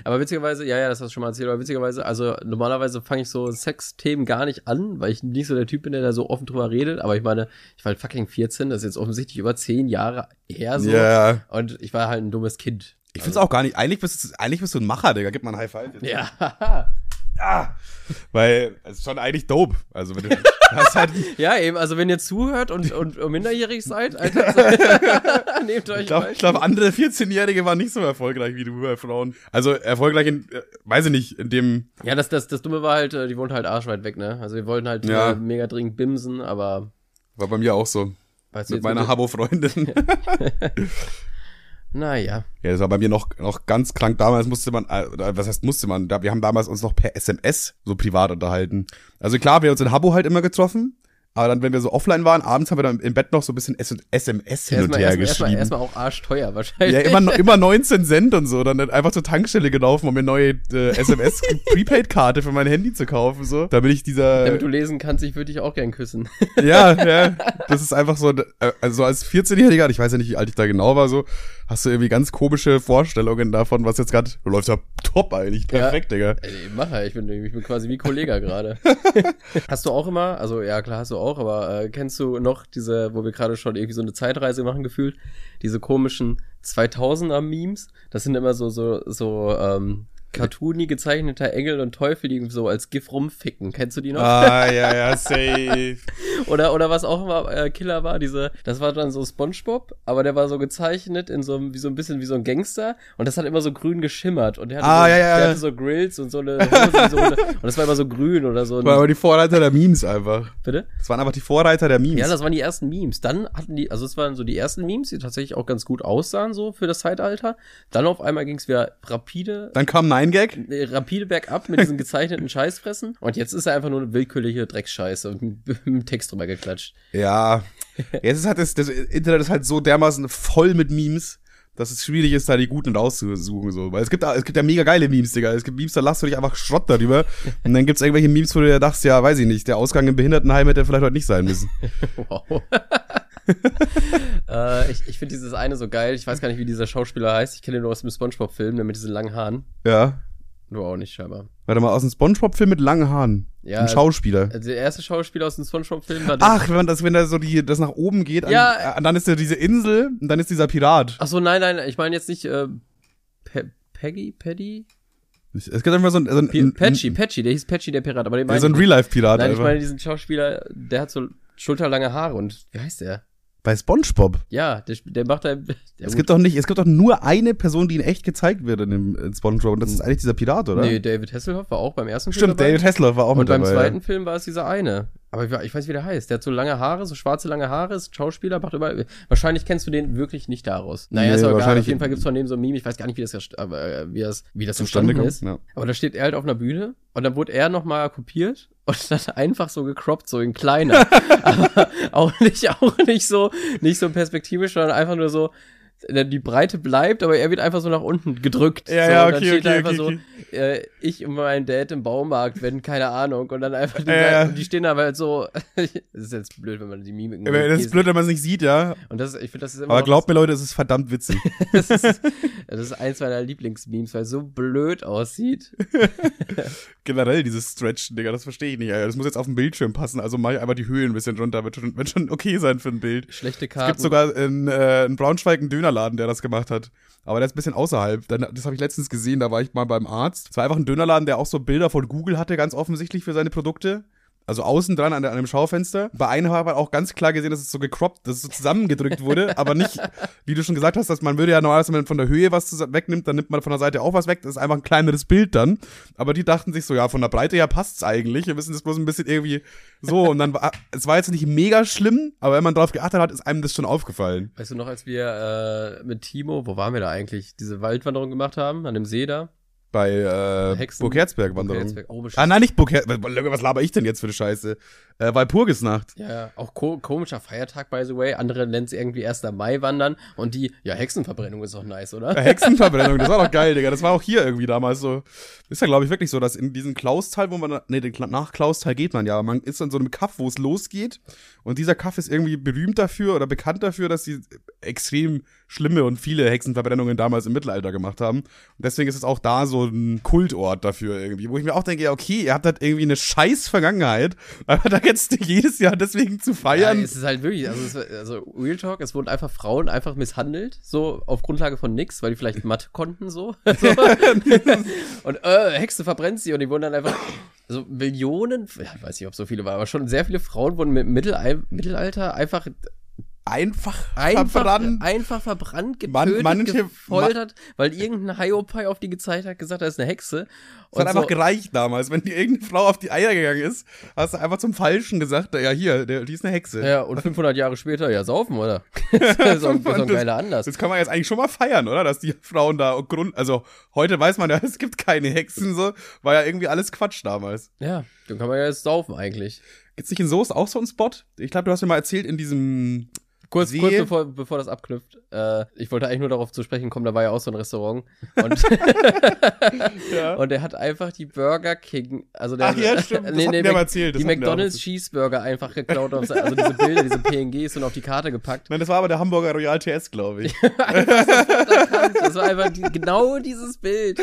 Aber witzigerweise, ja, ja, das hast du schon mal erzählt, aber witzigerweise, also normalerweise fange ich so Sexthemen gar nicht an, weil ich nicht so der Typ bin, der da so offen drüber redet. Aber ich meine, ich war halt fucking 14, das ist jetzt offensichtlich über 10 Jahre her so. Ja. Und ich war halt ein dummes Kind. Ich find's auch gar nicht. Eigentlich bist, du- eigentlich bist du ein Macher, Digga. Gib mal ein High Five. jetzt. Ja. [laughs] Ja. Weil es ist schon eigentlich dope. Also wenn du [laughs] hast halt, ja, eben, also wenn ihr zuhört und, und, und minderjährig seid, Alter, [laughs] [laughs] nehmt euch ich glaube, glaub, andere 14-Jährige waren nicht so erfolgreich wie du bei Frauen. Also erfolgreich in, äh, weiß ich nicht, in dem. Ja, das, das, das Dumme war halt, äh, die wohnten halt arschweit weg, ne? Also wir wollten halt Ja. äh, mega dringend bimsen, aber War bei mir auch so. weißt Mit meiner Habo-Freundin. Naja. Ja, das war bei mir noch, noch ganz krank. Damals musste man, äh, was heißt musste man? Da, wir haben damals uns noch per SMS so privat unterhalten. Also klar, wir haben uns in Habo halt immer getroffen. Aber dann, wenn wir so offline waren, abends haben wir dann im Bett noch so ein bisschen SMS hin und Erstmal, her erstmal, erstmal, geschrieben. erstmal auch arschteuer wahrscheinlich. Ja, immer, immer 19 Cent und so. Dann einfach zur Tankstelle gelaufen, um mir neue äh, SMS-Prepaid-Karte [laughs] für mein Handy zu kaufen, so. Damit ich dieser. Damit du lesen kannst, ich würde dich auch gern küssen. ja, ja. [laughs] Das ist einfach so, äh, also als 14-Jähriger, ich weiß ja nicht, wie alt ich da genau war, so, hast du irgendwie ganz komische Vorstellungen davon, was jetzt gerade, du läufst ja top eigentlich, perfekt, Digga. Ey, mach ja, ich bin, ich bin quasi wie Kollege gerade. [laughs] hast du auch immer, also ja klar hast du auch, aber äh, kennst du noch diese, wo wir gerade schon irgendwie so eine Zeitreise machen gefühlt, diese komischen 2000er Memes? Das sind immer so so so ähm, cartoony gezeichneter Engel und Teufel, die so als GIF rumficken. Kennst du die noch? Ah, ja, ja, safe. [laughs] Oder, oder was auch immer äh, Killer war, diese, das war dann so Spongebob, aber der war so gezeichnet in so einem, wie so ein bisschen wie so ein Gangster und das hat immer so grün geschimmert und der hatte, Ah, so, ja, ja, der hatte so Grills und so eine Hose, so eine, und das war immer so grün oder so. War aber die Vorreiter der Memes einfach. bitte? Das waren einfach die Vorreiter der Memes. Ja, das waren die ersten Memes. Dann hatten die, also es waren so die ersten Memes, die tatsächlich auch ganz gut aussahen, so für das Zeitalter. Dann auf einmal ging es wieder rapide, Dann kam Nine Gag. rapide bergab mit diesen gezeichneten Scheißfressen. Und jetzt ist er einfach nur eine willkürliche Drecksscheiße und mit, Text drüber geklatscht. Ja. Jetzt ist halt das, das Internet ist halt so dermaßen voll mit Memes, dass es schwierig ist, da die guten rauszusuchen, so. Weil es gibt, es gibt ja mega geile Memes, Digga. Es gibt Memes, da lachst du dich einfach Schrott darüber. Und dann gibt's irgendwelche Memes, wo du dir dachtest, ja, weiß ich nicht, der Ausgang im Behindertenheim hätte vielleicht heute nicht sein müssen. [laughs] Wow. [laughs] äh, ich ich finde dieses eine so geil. Ich weiß gar nicht, wie dieser Schauspieler heißt. Ich kenne ihn nur aus dem Spongebob-Film, der mit diesen langen Haaren. Ja. Du auch nicht, scheinbar. Warte mal, aus dem Spongebob-Film mit langen Haaren. Ja, Ein Schauspieler. Also der erste Schauspieler aus dem Spongebob-Film war der. Ach, wenn das, wenn da so die, das nach oben geht, an, Ja. äh, dann ist ja diese Insel und dann ist dieser Pirat. Ach so, nein, nein, ich meine jetzt nicht äh, Pe Peggy, Paddy? Es gibt einfach so ein, so ein, P ein, Patchy, Patchy, der hieß Patchy, der Pirat. Aber den ja, meine so ein ich- Real-Life-Pirat Nein, ich einfach. meine diesen Schauspieler, der hat so schulterlange Haare und wie heißt der? Bei Spongebob. Ja, der, der macht [laughs] da. Es gibt doch nicht, es gibt doch nur eine Person, die in echt gezeigt wird in dem in Spongebob und das ist eigentlich dieser Pirat, oder? Nee, David Hasselhoff war auch beim ersten Film. Stimmt. David Hasselhoff war auch Und mit beim dabei. zweiten Film war es dieser eine. Aber ich, weiß, wie der heißt. Der hat so lange Haare, so schwarze lange Haare, ist Schauspieler, macht überall. Wahrscheinlich kennst du den wirklich nicht daraus. Naja, Nee, ist aber egal. Auf jeden Fall gibt's von dem so ein Meme. Ich weiß gar nicht, wie das, äh, wie das, wie das Zustande entstanden kommt, ist. ja. Aber da steht er halt auf einer Bühne und dann wurde er nochmal kopiert und [laughs] dann einfach so gecroppt, so in kleiner. [laughs] aber auch nicht, auch nicht so, nicht so perspektivisch, sondern einfach nur so, die Breite bleibt, aber er wird einfach so nach unten gedrückt. Ja, so, ja, und dann okay, steht da okay, einfach okay, so, äh, ich und mein Dad im Baumarkt, wenn, keine Ahnung, und dann einfach, die, Ja, die stehen da halt so, [laughs] das ist jetzt blöd, wenn man die Mimiken. Aber Das ist blöd, wenn man es nicht sieht, ja. Und das, ich finde, das ist immer Aber glaubt mir, Leute, es ist verdammt witzig. [laughs] das ist, das ist eins meiner Lieblingsmemes, weil es so blöd aussieht. [laughs] Generell dieses Stretchen, Digga, das verstehe ich nicht. Alter. Das muss jetzt auf dem Bildschirm passen, also mach ich einfach die Höhe ein bisschen runter, wird schon, wird schon okay sein für ein Bild. Schlechte Es Karten. gibt sogar in, äh, in Braunschweig einen Dönerladen, der das gemacht hat. Aber der ist ein bisschen außerhalb. Das habe ich letztens gesehen, da war ich mal beim Arzt. Es war einfach ein Dönerladen, der auch so Bilder von Google hatte, ganz offensichtlich für seine Produkte. Also außen dran an, dem Schaufenster. Bei einem habe ich auch ganz klar gesehen, dass es so gecroppt, dass es so zusammengedrückt wurde, [laughs] aber nicht, wie du schon gesagt hast, dass man würde ja normalerweise, wenn man von der Höhe was wegnimmt, dann nimmt man von der Seite auch was weg. Das ist einfach ein kleineres Bild dann. Aber die dachten sich so, ja, von der Breite her passt's eigentlich. Wir müssen das bloß ein bisschen irgendwie so. Und dann war, es war jetzt nicht mega schlimm, aber wenn man drauf geachtet hat, ist einem das schon aufgefallen. Weißt du noch, als wir äh, mit Timo, wo waren wir da eigentlich, diese Waldwanderung gemacht haben, an dem See da? Bei äh, Hexen- Burg Herzberg-Wanderung. Herzberg. Oh, Ah, nein, nicht Burg Herzberg. Was laber ich denn jetzt für eine Scheiße? Äh, Walpurgisnacht. Ja, ja, auch ko komischer Feiertag, by the way. Andere nennen es irgendwie 1. Mai wandern. Und die, ja, Hexenverbrennung ist auch nice, oder? Äh, Hexenverbrennung, das war doch geil, [laughs] Digga. Das war auch hier irgendwie damals so. Ist ja, glaube ich, wirklich so, dass in diesem Klaustal, wo man, nee, nach Klaustal geht man ja, man ist in so einem Kaff, wo es losgeht. Und dieser Kaff ist irgendwie berühmt dafür oder bekannt dafür, dass sie extrem schlimme und viele Hexenverbrennungen damals im Mittelalter gemacht haben. Und deswegen ist es auch da so ein Kultort dafür irgendwie, wo ich mir auch denke, ja, okay, ihr habt halt irgendwie eine scheiß Vergangenheit, aber da jetzt jedes Jahr deswegen zu Ja, feiern. es ist halt wirklich, also, es, also Real Talk, es wurden einfach Frauen einfach misshandelt, so auf Grundlage von nix, weil die vielleicht Mathe konnten, so. so. [laughs] und äh, Hexe verbrennt sie und die wurden dann einfach, so Millionen, ich weiß nicht, ob so viele waren, aber schon sehr viele Frauen wurden im Mittelal Mittelalter einfach einfach, einfach verbrannt. einfach verbrannt, Man- getötet, manche- gefoltert, weil irgendein Hiopai auf die gezeigt hat, gesagt, da ist eine Hexe. Es hat Und einfach so, gereicht damals. Wenn dir irgendeine Frau auf die Eier gegangen ist, hast du einfach zum Falschen gesagt, ja hier, der, die ist eine Hexe. ja, und 500 Jahre später, ja, saufen, oder? [laughs] [laughs] das ist so ein, so ein Das- geiler Anlass. Das kann man jetzt eigentlich schon mal feiern, oder? Dass die Frauen da Grund, also heute weiß man ja, [laughs] es gibt keine Hexen so, war ja irgendwie alles Quatsch damals. Ja, dann kann man ja jetzt saufen eigentlich. Gibt's nicht in Soest auch so einen Spot? Ich glaube, du hast mir mal erzählt in diesem Kurz, See. kurz bevor, bevor das abknüpft, äh, ich wollte eigentlich nur darauf zu sprechen kommen, da war ja auch so ein Restaurant. Und, [laughs] Ja. und er hat einfach die Burger King, also der Ach ja, [laughs] stimmt, das nee, nee, Mac- erzählt, das die McDonalds. Cheeseburger einfach geklaut, auf, also diese Bilder, diese PNGs und auf die Karte gepackt. Nein, das war aber der Hamburger Royal TS, glaube ich. [laughs] Das war einfach die, genau dieses Bild.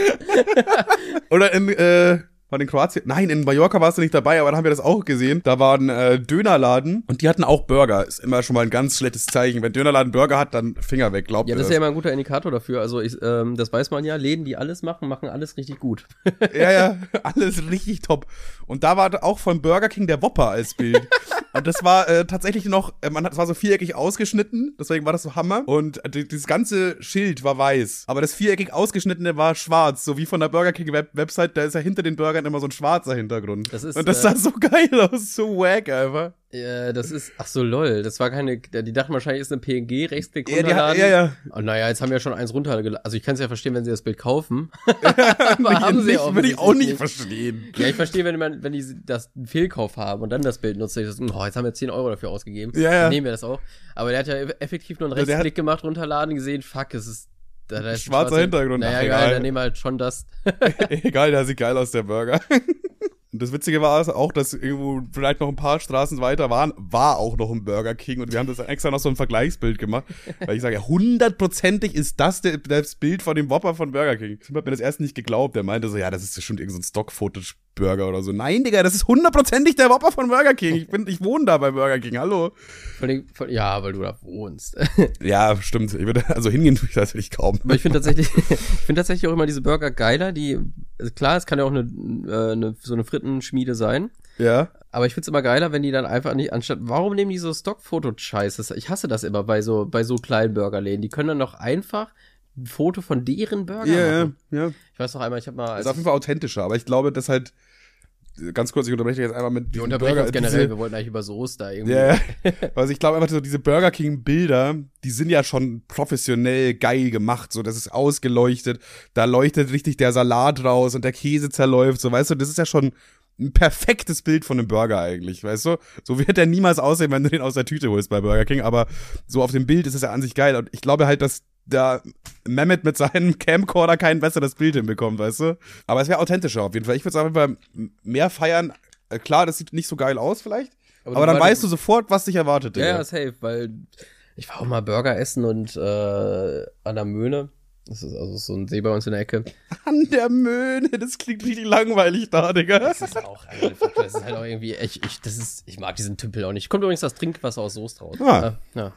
Oder in, äh, war in Kroatien? Nein, in Mallorca warst du nicht dabei, aber da haben wir das auch gesehen. Da war ein äh, Dönerladen und die hatten auch Burger. Ist immer schon mal ein ganz schlechtes Zeichen. Wenn Dönerladen Burger hat, dann Finger weg, glaubt Ja, das ist ja immer ein guter Indikator dafür. Also ich, ähm, das weiß man ja, Läden, die alles machen, machen alles richtig gut. Ja, ja, [laughs] alles richtig top. Und da war auch von Burger King der Whopper als Bild. Und das war äh, tatsächlich noch, äh, man hat, es war so viereckig ausgeschnitten, deswegen war das so Hammer. Und äh, die- dieses ganze Schild war weiß, aber das viereckig ausgeschnittene war schwarz, so wie von der Burger King Web Website, da ist ja hinter den Burgern immer so ein schwarzer Hintergrund. Das ist, Und das äh, sah so geil aus, so wack einfach. Äh, das ist, ach so, lol. Das war keine, die dachten wahrscheinlich, ist eine PNG, Rechtsklick Ja, runterladen. ja, ja. Oh, naja, jetzt haben wir ja schon eins runtergeladen. Also ich kann es ja verstehen, wenn sie das Bild kaufen. [laughs] [laughs] Aber haben sie nicht, würde ich auch nicht verstehen. Ja, ich verstehe, wenn man, wenn die das einen Fehlkauf haben und dann das Bild nutzen, ich so, oh, jetzt haben wir 10 Euro dafür ausgegeben. Ja, ja. Dann nehmen wir das auch. Aber der hat ja effektiv nur einen Also Rechtsklick gemacht, runterladen, gesehen, fuck, es ist Da, da ist ein Schwarzer Hintergrund, Naja, ach, egal, egal. dann nehmen wir halt schon das. [laughs] Egal, der sieht geil aus, der Burger. [laughs] Und das Witzige war es auch, dass irgendwo vielleicht noch ein paar Straßen weiter waren, war auch noch ein Burger King und wir haben das extra noch so ein Vergleichsbild gemacht, weil ich sage, ja, hundertprozentig ist das der, das Bild von dem Whopper von Burger King. Tim hat mir das erst nicht geglaubt, der meinte so, ja, das ist schon irgendein so Stock-Footage-Burger oder so. Nein, Digga, das ist hundertprozentig der Whopper von Burger King. Ich bin, ich wohne da bei Burger King, hallo. Allem- vor- ja, weil du da wohnst. [laughs] Ja, stimmt. Ich würde, also hingehen tue ich natürlich kaum. Aber ich finde tatsächlich, [laughs] ich finde tatsächlich auch immer diese Burger geiler, die, also klar, es kann ja auch eine, äh, eine so eine Frittenschmiede sein. Ja. Aber ich find's immer geiler, wenn die dann einfach nicht, anstatt, warum nehmen die so Stockfoto-Scheiße? Ich hasse das immer bei so, bei so kleinen Burgerläden. Die können dann doch einfach ein Foto von deren Burger Ja, ja, machen. ja. Ich weiß noch einmal, ich habe mal, Das als ist auf jeden Fall authentischer, aber ich glaube, dass halt, ganz kurz, ich unterbreche jetzt einmal mit wir unterbrechen Burger- uns generell, diese- wir wollten eigentlich über Soße da irgendwie. Ja, ja. [laughs] also ich glaube einfach so diese Burger King Bilder, die sind ja schon professionell geil gemacht, so das ist ausgeleuchtet, da leuchtet richtig der Salat raus und der Käse zerläuft, so weißt du, das ist ja schon ein perfektes Bild von einem Burger eigentlich, weißt du? So wird der niemals aussehen, wenn du den aus der Tüte holst bei Burger King, aber so auf dem Bild ist es ja an sich geil und ich glaube halt, dass da Mehmet mit seinem [laughs] Camcorder kein besseres Bild hinbekommt, weißt du? Aber es wäre authentischer auf jeden Fall. Ich würde jeden Fall mehr feiern. Äh, Klar, das sieht nicht so geil aus vielleicht, aber, du dann weißt- du sofort, was dich erwartet, Ja, Digga. ja, safe, weil ich war auch mal Burger essen und äh, an der Möhne. Das ist also so ein See bei uns in der Ecke. [laughs] An der Möhne, das klingt richtig langweilig da, Digga. Das ist auch, das ist halt auch irgendwie, ich, ich, das ist, ich mag diesen Tümpel auch nicht. Kommt übrigens das Trinkwasser aus Soest raus. Ah. Ja, ja.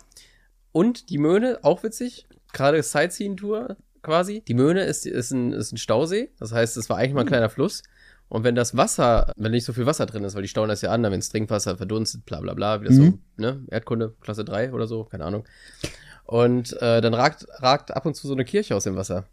Und die Möhne, auch witzig, gerade Sightseeing-Tour quasi. Die Möhne ist, ist, ein, ist ein Stausee, das heißt, es war eigentlich mal ein kleiner Fluss. Und wenn das Wasser, wenn nicht so viel Wasser drin ist, weil die stauen das ja an, dann wenn das Trinkwasser verdunstet, bla bla bla, wie das Mhm. so, ne, Erdkunde, Klasse 3 oder so, keine Ahnung. Und äh, dann ragt, ragt ab und zu so eine Kirche aus dem Wasser.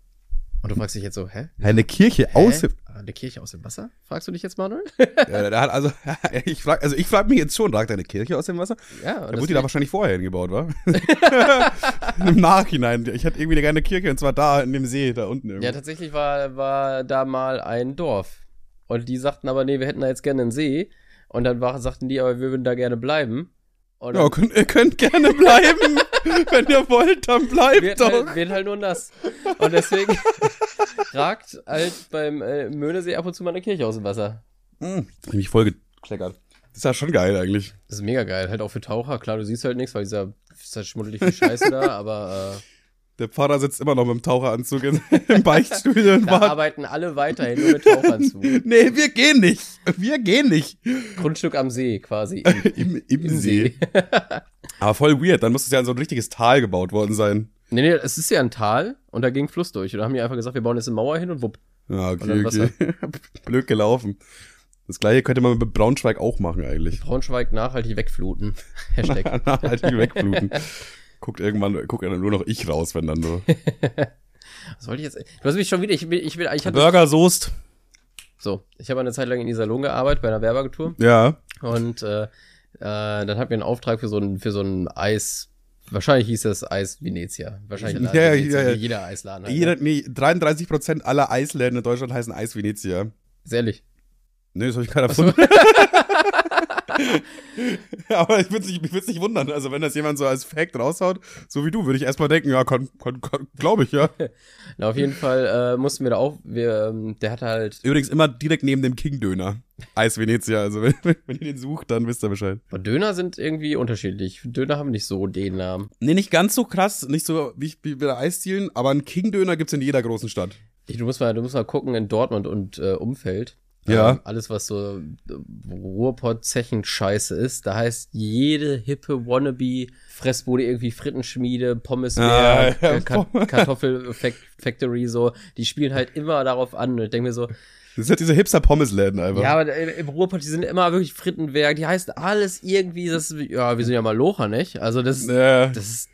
Und du fragst dich jetzt so, hä? Eine Kirche Hä? aus. Eine Kirche aus dem Wasser? Fragst du dich jetzt, Manuel? [laughs] Ja, hat also, [laughs] ich frag, also ich frage mich jetzt schon, ragt eine Kirche aus dem Wasser? Ja, Da wurde die da wahrscheinlich vorher hingebaut, wa? [laughs] Im Nachhinein. Ich hatte irgendwie eine kleine Kirche und zwar da in dem See, da unten irgendwie. Ja, tatsächlich war, war da mal ein Dorf. Und die sagten aber, nee, wir hätten da jetzt gerne einen See. Und dann war, sagten die, aber wir würden da gerne bleiben. Und Ja, könnt, ihr könnt gerne bleiben. [laughs] Wenn ihr wollt, dann bleibt wird, doch. halt, wird halt nur nass. Und deswegen [laughs] ragt halt beim äh, Möhnesee ab und zu mal eine Kirche aus dem Wasser. Hm, hab ich mich voll gekleckert. Das ist ja schon geil eigentlich. Das ist mega geil. Halt auch für Taucher. Klar, du siehst halt nichts, weil dieser ist halt schmuddelig wie Scheiße da, aber äh, Der Pfarrer sitzt immer noch mit dem Taucheranzug in, [laughs] im Beichtstuhl und da arbeiten alle weiterhin nur mit Taucheranzug. Nee, wir gehen nicht. Wir gehen nicht. Grundstück am See quasi. Im, im, See. Aber voll weird. Dann muss es ja in so ein richtiges Tal gebaut worden sein. Nee, nee, es ist ja ein Tal und da ging Fluss durch. Und da haben die einfach gesagt, wir bauen jetzt eine Mauer hin und wupp. Ja, okay, okay. [laughs] Blöd gelaufen. Das gleiche könnte man mit Braunschweig auch machen eigentlich. Braunschweig nachhaltig wegfluten. [laughs] Hashtag. halt die wegbluten. Guckt irgendwann, guckt dann nur noch ich raus, wenn dann so. [laughs] Was wollte ich jetzt? Du hast mich schon wieder, ich will, ich will, ich hatte, Burger, Soest. so, ich habe eine Zeit lang in Iserlohn gearbeitet, bei einer Werbeagentur. Ja. Und, äh, äh, dann hatten wir einen Auftrag für so ein, für so ein Eis, wahrscheinlich hieß das Eis Venezia. Wahrscheinlich Ja, Venezia, ja, ja. jeder Eisladen halt. Jeder, ne? nee, 33% aller Eisläden in Deutschland heißen Eis Venezia. Ist ehrlich. Nee, das habe ich gerade erfunden. [laughs] Aber ich würde es nicht, nicht wundern. Also, wenn das jemand so als Fact raushaut, so wie du, würde ich erstmal denken, ja, glaube ich, ja. [laughs] Na, auf jeden Fall äh, mussten wir da auch, wir, ähm, der hat halt, Übrigens immer direkt neben dem King-Döner. Eis Venezia. Also, wenn, wenn ihr den sucht, dann wisst ihr Bescheid. aber Döner sind irgendwie unterschiedlich. Döner haben nicht so den Namen. Nee, nicht ganz so krass, nicht so wie, wie bei Eisdielen, aber einen King-Döner gibt's in jeder großen Stadt. Ich, du musst mal, du musst mal gucken in Dortmund und äh, Umfeld. Ja. Ähm, alles, was so äh, Ruhrpott-Zechen-Scheiße ist, da heißt jede hippe Wannabe-Fressbude irgendwie Frittenschmiede, Pommes Ah, ja, äh, Ka Kartoffel-Factory, so, die spielen halt immer darauf an. Und ich denke mir so, Das sind diese Hipster-Pommes-Läden einfach. ja, aber im im Ruhrpott, die sind immer wirklich Frittenwerk, die heißt alles irgendwie, das, ja, wir sind ja mal Locher, nicht? Also das, Äh, das ist,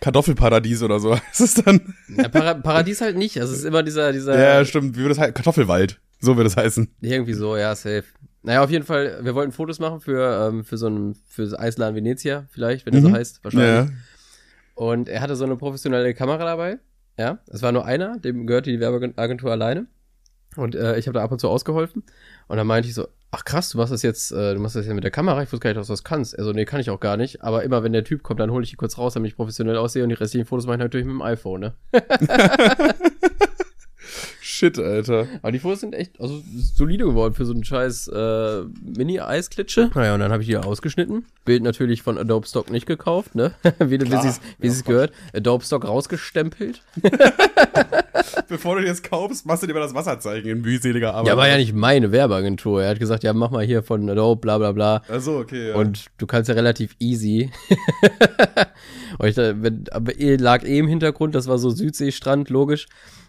Kartoffelparadies oder so. [laughs] Das ist dann. ja, Para Paradies halt nicht, also es ist immer dieser, dieser, Ja, stimmt. Wie würde das heißen? Kartoffelwald. So würde es heißen. Irgendwie so, ja, safe. Naja, auf jeden Fall, wir wollten Fotos machen für, ähm, für so einen, für Eisladen Venezia, vielleicht, wenn der so Mhm. heißt, wahrscheinlich. Ja. Und er hatte so eine professionelle Kamera dabei. Ja, es war nur einer, dem gehörte die Werbeagentur alleine. Und äh, ich habe da ab und zu ausgeholfen. Und dann meinte ich so, ach krass, du machst das jetzt, äh, du machst das ja mit der Kamera, ich wusste gar nicht, dass du das kannst. Also, nee, kann ich auch gar nicht. Aber immer wenn der Typ kommt, dann hole ich die kurz raus, damit ich professionell aussehe und die restlichen Fotos mache ich natürlich mit dem iPhone, ne? [laughs] [laughs] Shit, Alter. Aber die Fotos sind echt also, solide geworden für so einen scheiß äh, Mini-Eisklitsche. Naja, und dann habe ich die ausgeschnitten. Bild natürlich von Adobe Stock nicht gekauft, ne? [laughs] wie wie sie wie es gehört. Adobe Stock rausgestempelt. [laughs] Bevor du dir das kaufst, machst du dir mal das Wasserzeichen in mühseliger Arbeit. Ja, war ja nicht meine Werbeagentur. Er hat gesagt, ja, mach mal hier von Adobe, bla bla bla. Achso, okay, ja. Und du kannst ja relativ easy. [laughs] und ich, da- wenn, aber eh, lag eh im Hintergrund, das war so Südseestrand, logisch.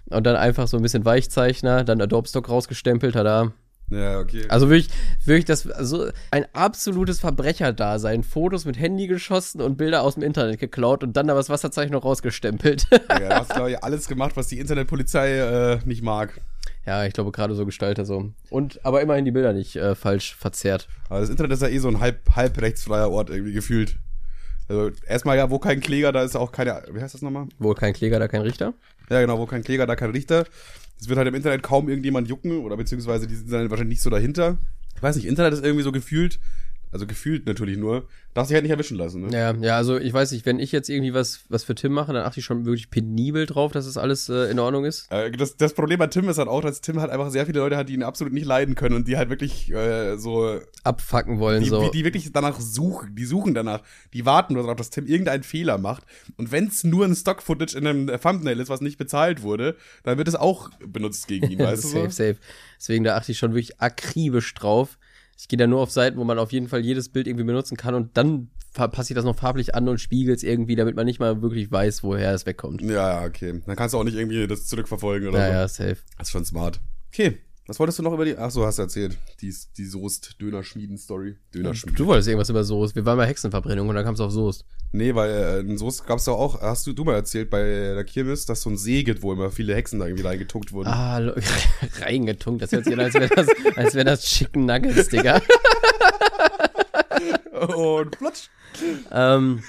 Und dann einfach so ein bisschen Weichzeichner, dann Adobe Stock rausgestempelt, tada. ja, okay. Also wirklich, wirklich das, also ein absolutes Verbrecherdasein. Fotos mit Handy geschossen und Bilder aus dem Internet geklaut und dann da das Wasserzeichen noch rausgestempelt. [laughs] ja, du hast, glaube ich, alles gemacht, was die Internetpolizei äh, nicht mag. ja, ich glaube gerade so Gestalter so. Und aber immerhin die Bilder nicht äh, falsch verzerrt. Aber das Internet ist ja eh so ein halb, halb rechtsfreier Ort irgendwie gefühlt. Also erstmal ja, wo kein Kläger, da ist auch keine, wie heißt das nochmal? Wohl kein Kläger, da kein Richter. Ja, genau, wo kein Kläger, da kein Richter. Es wird halt im Internet kaum irgendjemand jucken oder beziehungsweise die sind dann wahrscheinlich nicht so dahinter. Ich weiß nicht, Internet ist irgendwie so gefühlt, also gefühlt natürlich nur, darf sich halt nicht erwischen lassen, ne? Ja, ja, also ich weiß nicht, wenn ich jetzt irgendwie was, was für Tim mache, dann achte ich schon wirklich penibel drauf, dass das alles äh, in Ordnung ist. Äh, Das, das Problem bei Tim ist halt auch, dass Tim halt einfach sehr viele Leute hat, die ihn absolut nicht leiden können und die halt wirklich äh, so, Abfacken wollen, die, so. die, die wirklich danach suchen, die suchen danach, die warten nur darauf, dass Tim irgendeinen Fehler macht und wenn es nur ein Stock-Footage in einem Thumbnail ist, was nicht bezahlt wurde, dann wird es auch benutzt gegen ihn, [laughs] weißt du safe, so? safe. Deswegen, da achte ich schon wirklich akribisch drauf. Ich gehe da nur auf Seiten, wo man auf jeden Fall jedes Bild irgendwie benutzen kann und dann passe ich das noch farblich an und spiegelt es irgendwie, damit man nicht mal wirklich weiß, woher es wegkommt. Ja, ja, okay. Dann kannst du auch nicht irgendwie das zurückverfolgen oder Ja, so. ja, safe. Das ist schon smart. Okay. Was wolltest du noch über die. Ach so, hast du erzählt. Die, die Soest-Döner-Schmieden-Story. Döner-Schmieden. Du wolltest irgendwas über Soest. Wir waren bei Hexenverbrennung und dann kam es auf Soest. Nee, weil äh, in Soest gab's doch auch, hast du, du mal erzählt bei der Kirmes, dass so ein See gibt, wo immer viele Hexen da irgendwie reingetunkt wurden. Ah, [laughs] reingetunkt. Das hört sich an, als wäre das, als wär das Chicken Nuggets, Digga. [laughs] Und platsch. ähm,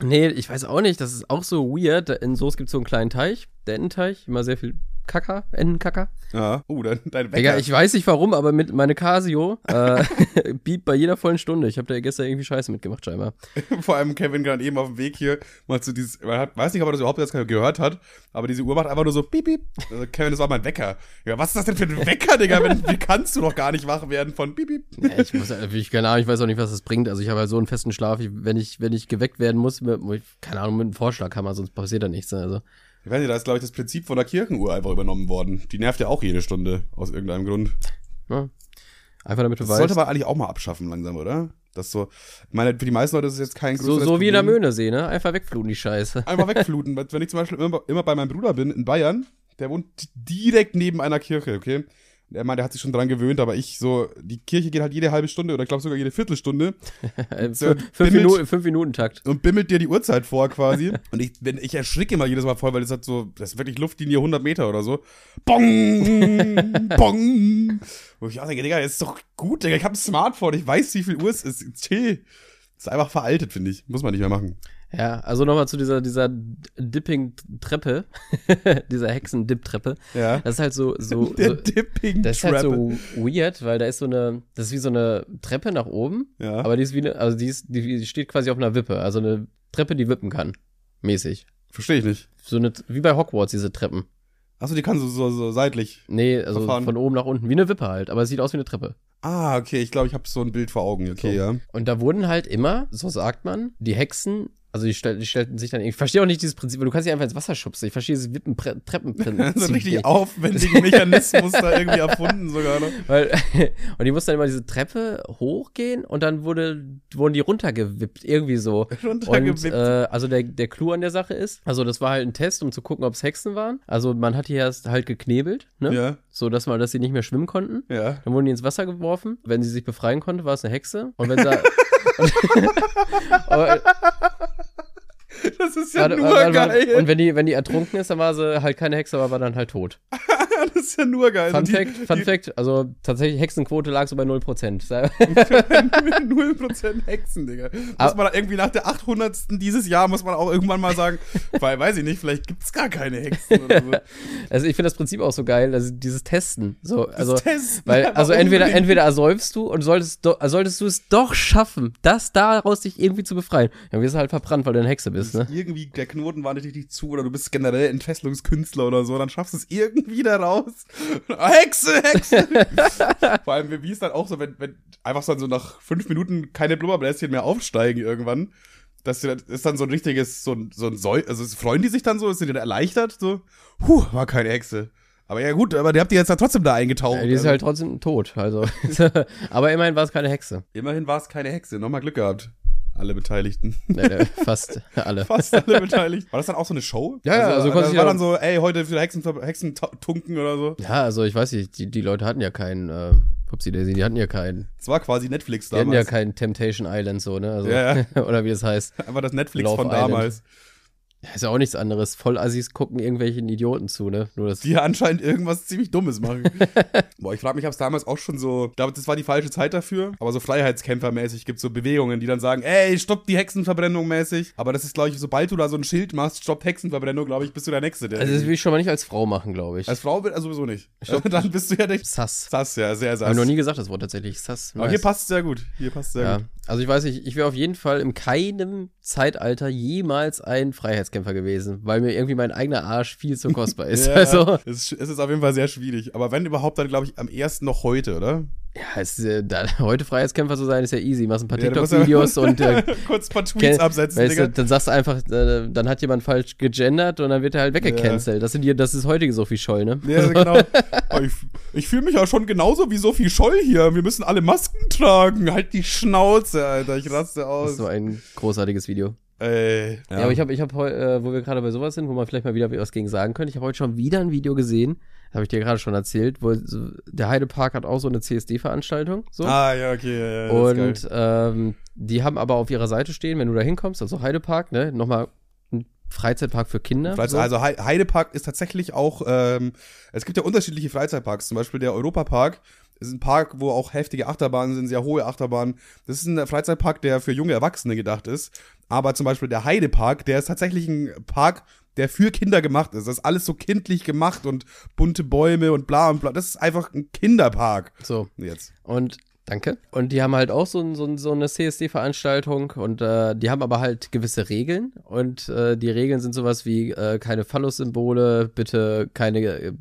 nee, ich weiß auch nicht. Das ist auch so weird. In Soest gibt es so einen kleinen Teich, der Ententeich. Immer sehr viel Kacker, Entenkacker. Ja. Oh, dein, dein Wecker. Digga, ich weiß nicht warum, aber mit meine Casio äh, [laughs] biebt bei jeder vollen Stunde. Ich habe da gestern irgendwie Scheiße mitgemacht, scheinbar. [laughs] Vor allem Kevin gerade eben auf dem Weg hier mal zu dieses, man hat, weiß nicht, ob er das überhaupt jetzt gehört hat, aber diese Uhr macht einfach nur so piep, piep. Also Kevin, das war mein Wecker. Ja, was ist das denn für ein Wecker, Digga? Wenn, wie kannst du doch gar nicht wach werden von piep, piep? Ja, ich muss natürlich, keine Ahnung, ich weiß auch nicht, was das bringt. Also ich habe halt so einen festen Schlaf, ich, wenn ich, wenn ich geweckt werden muss, mit, mit- keine Ahnung, mit einem Vorschlaghammer, sonst passiert da nichts. Also. Ich weiß nicht, da ist, glaube ich, das Prinzip von der Kirchenuhr einfach übernommen worden. Die nervt ja auch jede Stunde, aus irgendeinem Grund. Ja. Einfach damit du Das weißt. sollte man eigentlich auch mal abschaffen langsam, oder? Das so, ich meine, für die meisten Leute ist es jetzt kein so, größeres so wie in der. Möhnesee, ne? Einfach wegfluten, die Scheiße. Einfach [laughs] wegfluten. Wenn ich zum Beispiel immer, immer bei meinem Bruder bin in Bayern, der wohnt direkt neben einer Kirche, okay? Und Er meint, der hat sich schon dran gewöhnt, aber ich so, die Kirche geht halt jede halbe Stunde oder ich glaube sogar jede Viertelstunde [laughs] Äh, So, fün- fünf, Minuten, fünf Minuten Takt. und bimmelt dir die Uhrzeit vor quasi. [laughs] und ich, wenn, ich erschricke immer jedes Mal voll, weil das hat so, das ist wirklich Luftlinie 100 Meter oder so. Bong! [laughs] Bong! Wo ich auch denke, Digga, das ist doch gut, Digga, ich habe ein Smartphone, ich weiß, wie viel Uhr es ist. Chill. Ist einfach veraltet, finde ich. Muss man nicht mehr machen. Ja, also nochmal zu dieser, dieser Dipping-Treppe, [laughs] dieser Hexen-Dip-Treppe. Ja. Das ist halt so, so, [laughs] Der so Dipping das ist halt so weird, weil da ist so eine, das ist wie so eine Treppe nach oben, Ja. aber die ist wie eine, also die ist, die, die steht quasi auf einer Wippe, also eine Treppe, die wippen kann. Mäßig. Verstehe ich nicht. So eine, wie bei Hogwarts, diese Treppen. Achso, die kann so, so, so seitlich. Nee, also Verfahren. von oben nach unten, wie eine Wippe halt, aber es sieht aus wie eine Treppe. Ah, okay, ich glaube, ich habe so ein Bild vor Augen. Okay, So. ja. Und da wurden halt immer, so sagt man, die Hexen, also die, stell, die stellten sich dann, ich verstehe auch nicht dieses Prinzip, weil du kannst sie einfach ins Wasser schubsen. Ich verstehe dieses Wippen-Treppenprinzip. [laughs] so einen richtig aufwendigen [laughs] Mechanismus da irgendwie erfunden sogar noch. Weil, [laughs] und die mussten dann immer diese Treppe hochgehen und dann wurde, wurden die runtergewippt, irgendwie so. Und Runtergewippt. äh, also der, der Clou an der Sache ist, also das war halt ein Test, um zu gucken, ob es Hexen waren. Also man hat die erst halt geknebelt, ne? Ja, So dass man, dass sie nicht mehr schwimmen konnten. ja. Dann wurden die ins Wasser geworfen. Wenn sie sich befreien konnte, war es eine Hexe. Und wenn sie. Das ist ja warte, nur warte, warte, geil. und wenn die, wenn die ertrunken ist, dann war sie halt keine Hexe, aber war dann halt tot. [laughs] Ja, [laughs] das ist ja nur geil. Fun Also die- Fact, Fun Fact, also tatsächlich Hexenquote lag so bei 0%. Sei- die 0% Hexen, Digga. Muss Aber- man irgendwie nach der 800. dieses Jahr, muss man auch irgendwann mal sagen, [laughs] weil, weiß ich nicht, vielleicht gibt's gar keine Hexen oder so. Also ich finde das Prinzip auch so geil, also dieses Testen. So, also, Testen, weil, also entweder, unbedingt. entweder ersäufst du und solltest, do, solltest du es doch schaffen, das daraus dich irgendwie zu befreien. Dann wirst du halt verbrannt, weil du eine Hexe bist, ne? Irgendwie, der Knoten war nicht richtig zu oder du bist generell Entfesselungskünstler oder so, dann schaffst du es irgendwie da raus. [laughs] Hexe, Hexe! [laughs] Vor allem, wie es dann auch so, wenn, wenn einfach so nach fünf Minuten keine Blubberbläschen mehr aufsteigen irgendwann. Das ist dann so ein richtiges, so ein, so ein Säu also freuen die sich dann so, sind die dann erleichtert, so, huh, war keine Hexe. Aber ja gut, aber die habt ihr jetzt ja trotzdem da eingetaucht. Ja, die ist Also, halt trotzdem tot, also. [laughs] Aber immerhin war es keine Hexe. Immerhin war es keine Hexe, nochmal Glück gehabt. Alle Beteiligten. Nee, nee, [laughs] fast alle. Fast alle beteiligt. War das dann auch so eine Show? Ja, ja, also das konntest war dann so, ey, heute für Hexen, Hexentunken oder so. Ja, also ich weiß nicht, die, die Leute hatten ja keinen, äh, Pupsi Daisy, die hatten ja keinen, Das war quasi Netflix die hatten ja damals. keinen Temptation Island so, ne? Also, Ja, [laughs] oder wie das heißt. Einfach das Netflix Love von Island. damals. Ja, ist ja auch nichts anderes. Vollassis gucken irgendwelchen Idioten zu, ne? Nur das. Die anscheinend irgendwas ziemlich Dummes machen. [laughs] Boah, ich frage mich, ob es damals auch schon so, ich glaube, das war die falsche Zeit dafür, aber so Freiheitskämpfermäßig gibt es so Bewegungen, die dann sagen, ey, stopp die Hexenverbrennung mäßig. Aber das ist, glaube ich, sobald du da so ein Schild machst, stoppt Hexenverbrennung, glaube ich, bist du der Nächste. Der Also das will ich schon mal nicht als Frau machen, glaube ich. als Frau will er sowieso nicht. [laughs] dann bist du ja der Sass. Sass, ja, sehr sass. Habe noch nie gesagt, das Wort tatsächlich. Sass. aber nice. hier passt es sehr gut. Hier passt sehr Ja, gut. also ich weiß nicht, ich wäre auf jeden Fall in keinem Zeitalter jemals ein Freiheitskämpfer gewesen, weil mir irgendwie mein eigener Arsch viel zu kostbar [laughs] ist. Ja, Also, es, ist- es ist auf jeden Fall sehr schwierig. Aber wenn überhaupt, dann glaube ich am ersten noch heute, oder? Ja, es, äh, da, [laughs] heute Freiheitskämpfer zu sein, ist ja easy. Machst ein paar Ja, TikTok-Videos ja- und äh, [laughs] kurz ein paar Tweets absetzen, weißt Digga. dann sagst du einfach, äh, dann hat jemand falsch gegendert und dann wird er halt weggecancelt. Das sind die, das ist heutige Sophie Scholl, ne? Ja, [laughs] genau. Oh, ich ich fühle mich ja schon genauso wie Sophie Scholl hier. Wir müssen alle Masken tragen. Halt die Schnauze, Alter. Ich raste Das aus. ist so ein großartiges Video. Ey. Ja, aber ich habe, ich hab äh, wo wir gerade bei sowas sind, wo man vielleicht mal wieder was gegen sagen könnte, ich habe heute schon wieder ein Video gesehen, habe ich dir gerade schon erzählt, wo so, der Heidepark hat auch so eine CSD-Veranstaltung. So. Ah, ja, okay. Ja, ja, Und ähm, die haben aber auf ihrer Seite stehen, wenn du da hinkommst, also Heidepark, ne, nochmal ein Freizeitpark für Kinder. Freizeit- so. Also Hei- Heidepark ist tatsächlich auch, ähm, es gibt ja unterschiedliche Freizeitparks. Zum Beispiel der Europapark ist ein Park, wo auch heftige Achterbahnen sind, sehr hohe Achterbahnen. Das ist ein Freizeitpark, der für junge Erwachsene gedacht ist. Aber zum Beispiel der Heidepark, der ist tatsächlich ein Park, der für Kinder gemacht ist. Das ist alles so kindlich gemacht und bunte Bäume und bla und bla. Das ist einfach ein Kinderpark. so. Jetzt. Und danke. Und die haben halt auch so, so, so eine CSD-Veranstaltung und äh, die haben aber halt gewisse Regeln. Und äh, die Regeln sind sowas wie äh, keine Phallus-Symbole, bitte keine äh,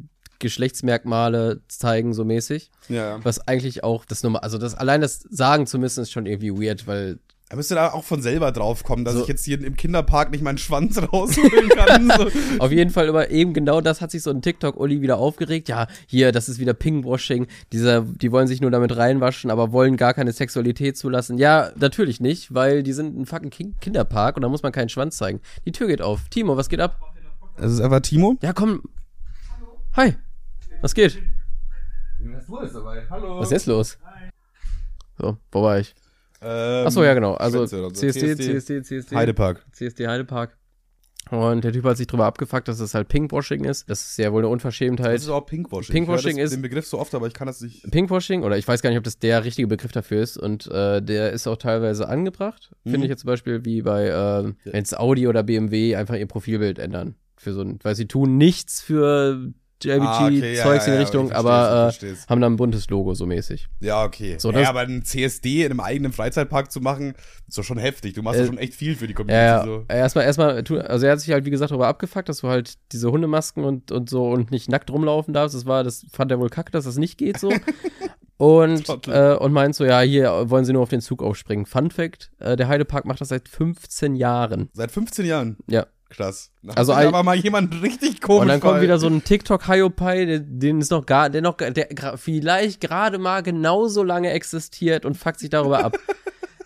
Geschlechtsmerkmale zeigen, so mäßig. Ja. Was eigentlich auch das Nummer, also das allein das Sagen zu müssen, ist schon irgendwie weird, weil Da müsste da auch von selber drauf kommen, dass So. ich jetzt hier im Kinderpark nicht meinen Schwanz [laughs] rausholen kann. so. [laughs] Auf jeden Fall immer eben genau das hat sich so ein TikTok-Uli wieder aufgeregt. Ja, hier, das ist wieder Pingwashing. Dieser, die wollen sich nur damit reinwaschen, aber wollen gar keine Sexualität zulassen. Ja, natürlich nicht, weil die sind ein fucking Kin- Kinderpark und da muss man keinen Schwanz zeigen. Die Tür geht auf. Timo, was geht ab? Das ist einfach Timo. Ja, komm. Hi. Was geht? Du alles dabei. Hallo. Was ist jetzt los? So, wo war ich? Ähm, Achso, ja, genau. Also so. CSD, CSD, CSD. Heidepark. CSD Heidepark. Und der Typ hat sich drüber abgefuckt, dass das halt Pinkwashing ist. Das ist ja wohl eine Unverschämtheit. Das ist auch Pinkwashing. Pinkwashing ich höre ist- den Begriff so oft, aber ich kann das nicht. Pinkwashing, oder ich weiß gar nicht, ob das der richtige Begriff dafür ist. Und äh, der ist auch teilweise angebracht. Mhm. Finde ich jetzt zum Beispiel wie bei, ähm, wenn jetzt Audi oder BMW einfach ihr Profilbild ändern. Für so ein, weil sie tun nichts für Ah, okay, ja, JBG-Zeugs ja, in ja, Richtung, ich versteh's, aber äh, haben dann ein buntes Logo so mäßig. Ja, okay. So, ja, aber ein CSD in einem eigenen Freizeitpark zu machen, ist doch schon heftig. Du machst Äh, doch schon echt viel für die Community. Ja, ja. So. Erstmal, erstmal, tu- also er hat sich halt, wie gesagt, darüber abgefuckt, dass du halt diese Hundemasken und, und so und nicht nackt rumlaufen darfst. Das war, das fand er wohl kacke, dass das nicht geht so. [laughs] Und, äh, und meint so, ja, hier wollen sie nur auf den Zug aufspringen. Fun Fact, äh, der Heidepark macht das seit 15 Jahren. Seit 15 Jahren. Ja. Krass. Da Also hat aber mal jemand richtig komisch und dann kommt wieder so ein TikTok-Hiopai, der- den ist noch gar, der noch, der vielleicht gerade mal genauso lange existiert und fuckt sich darüber ab. [laughs]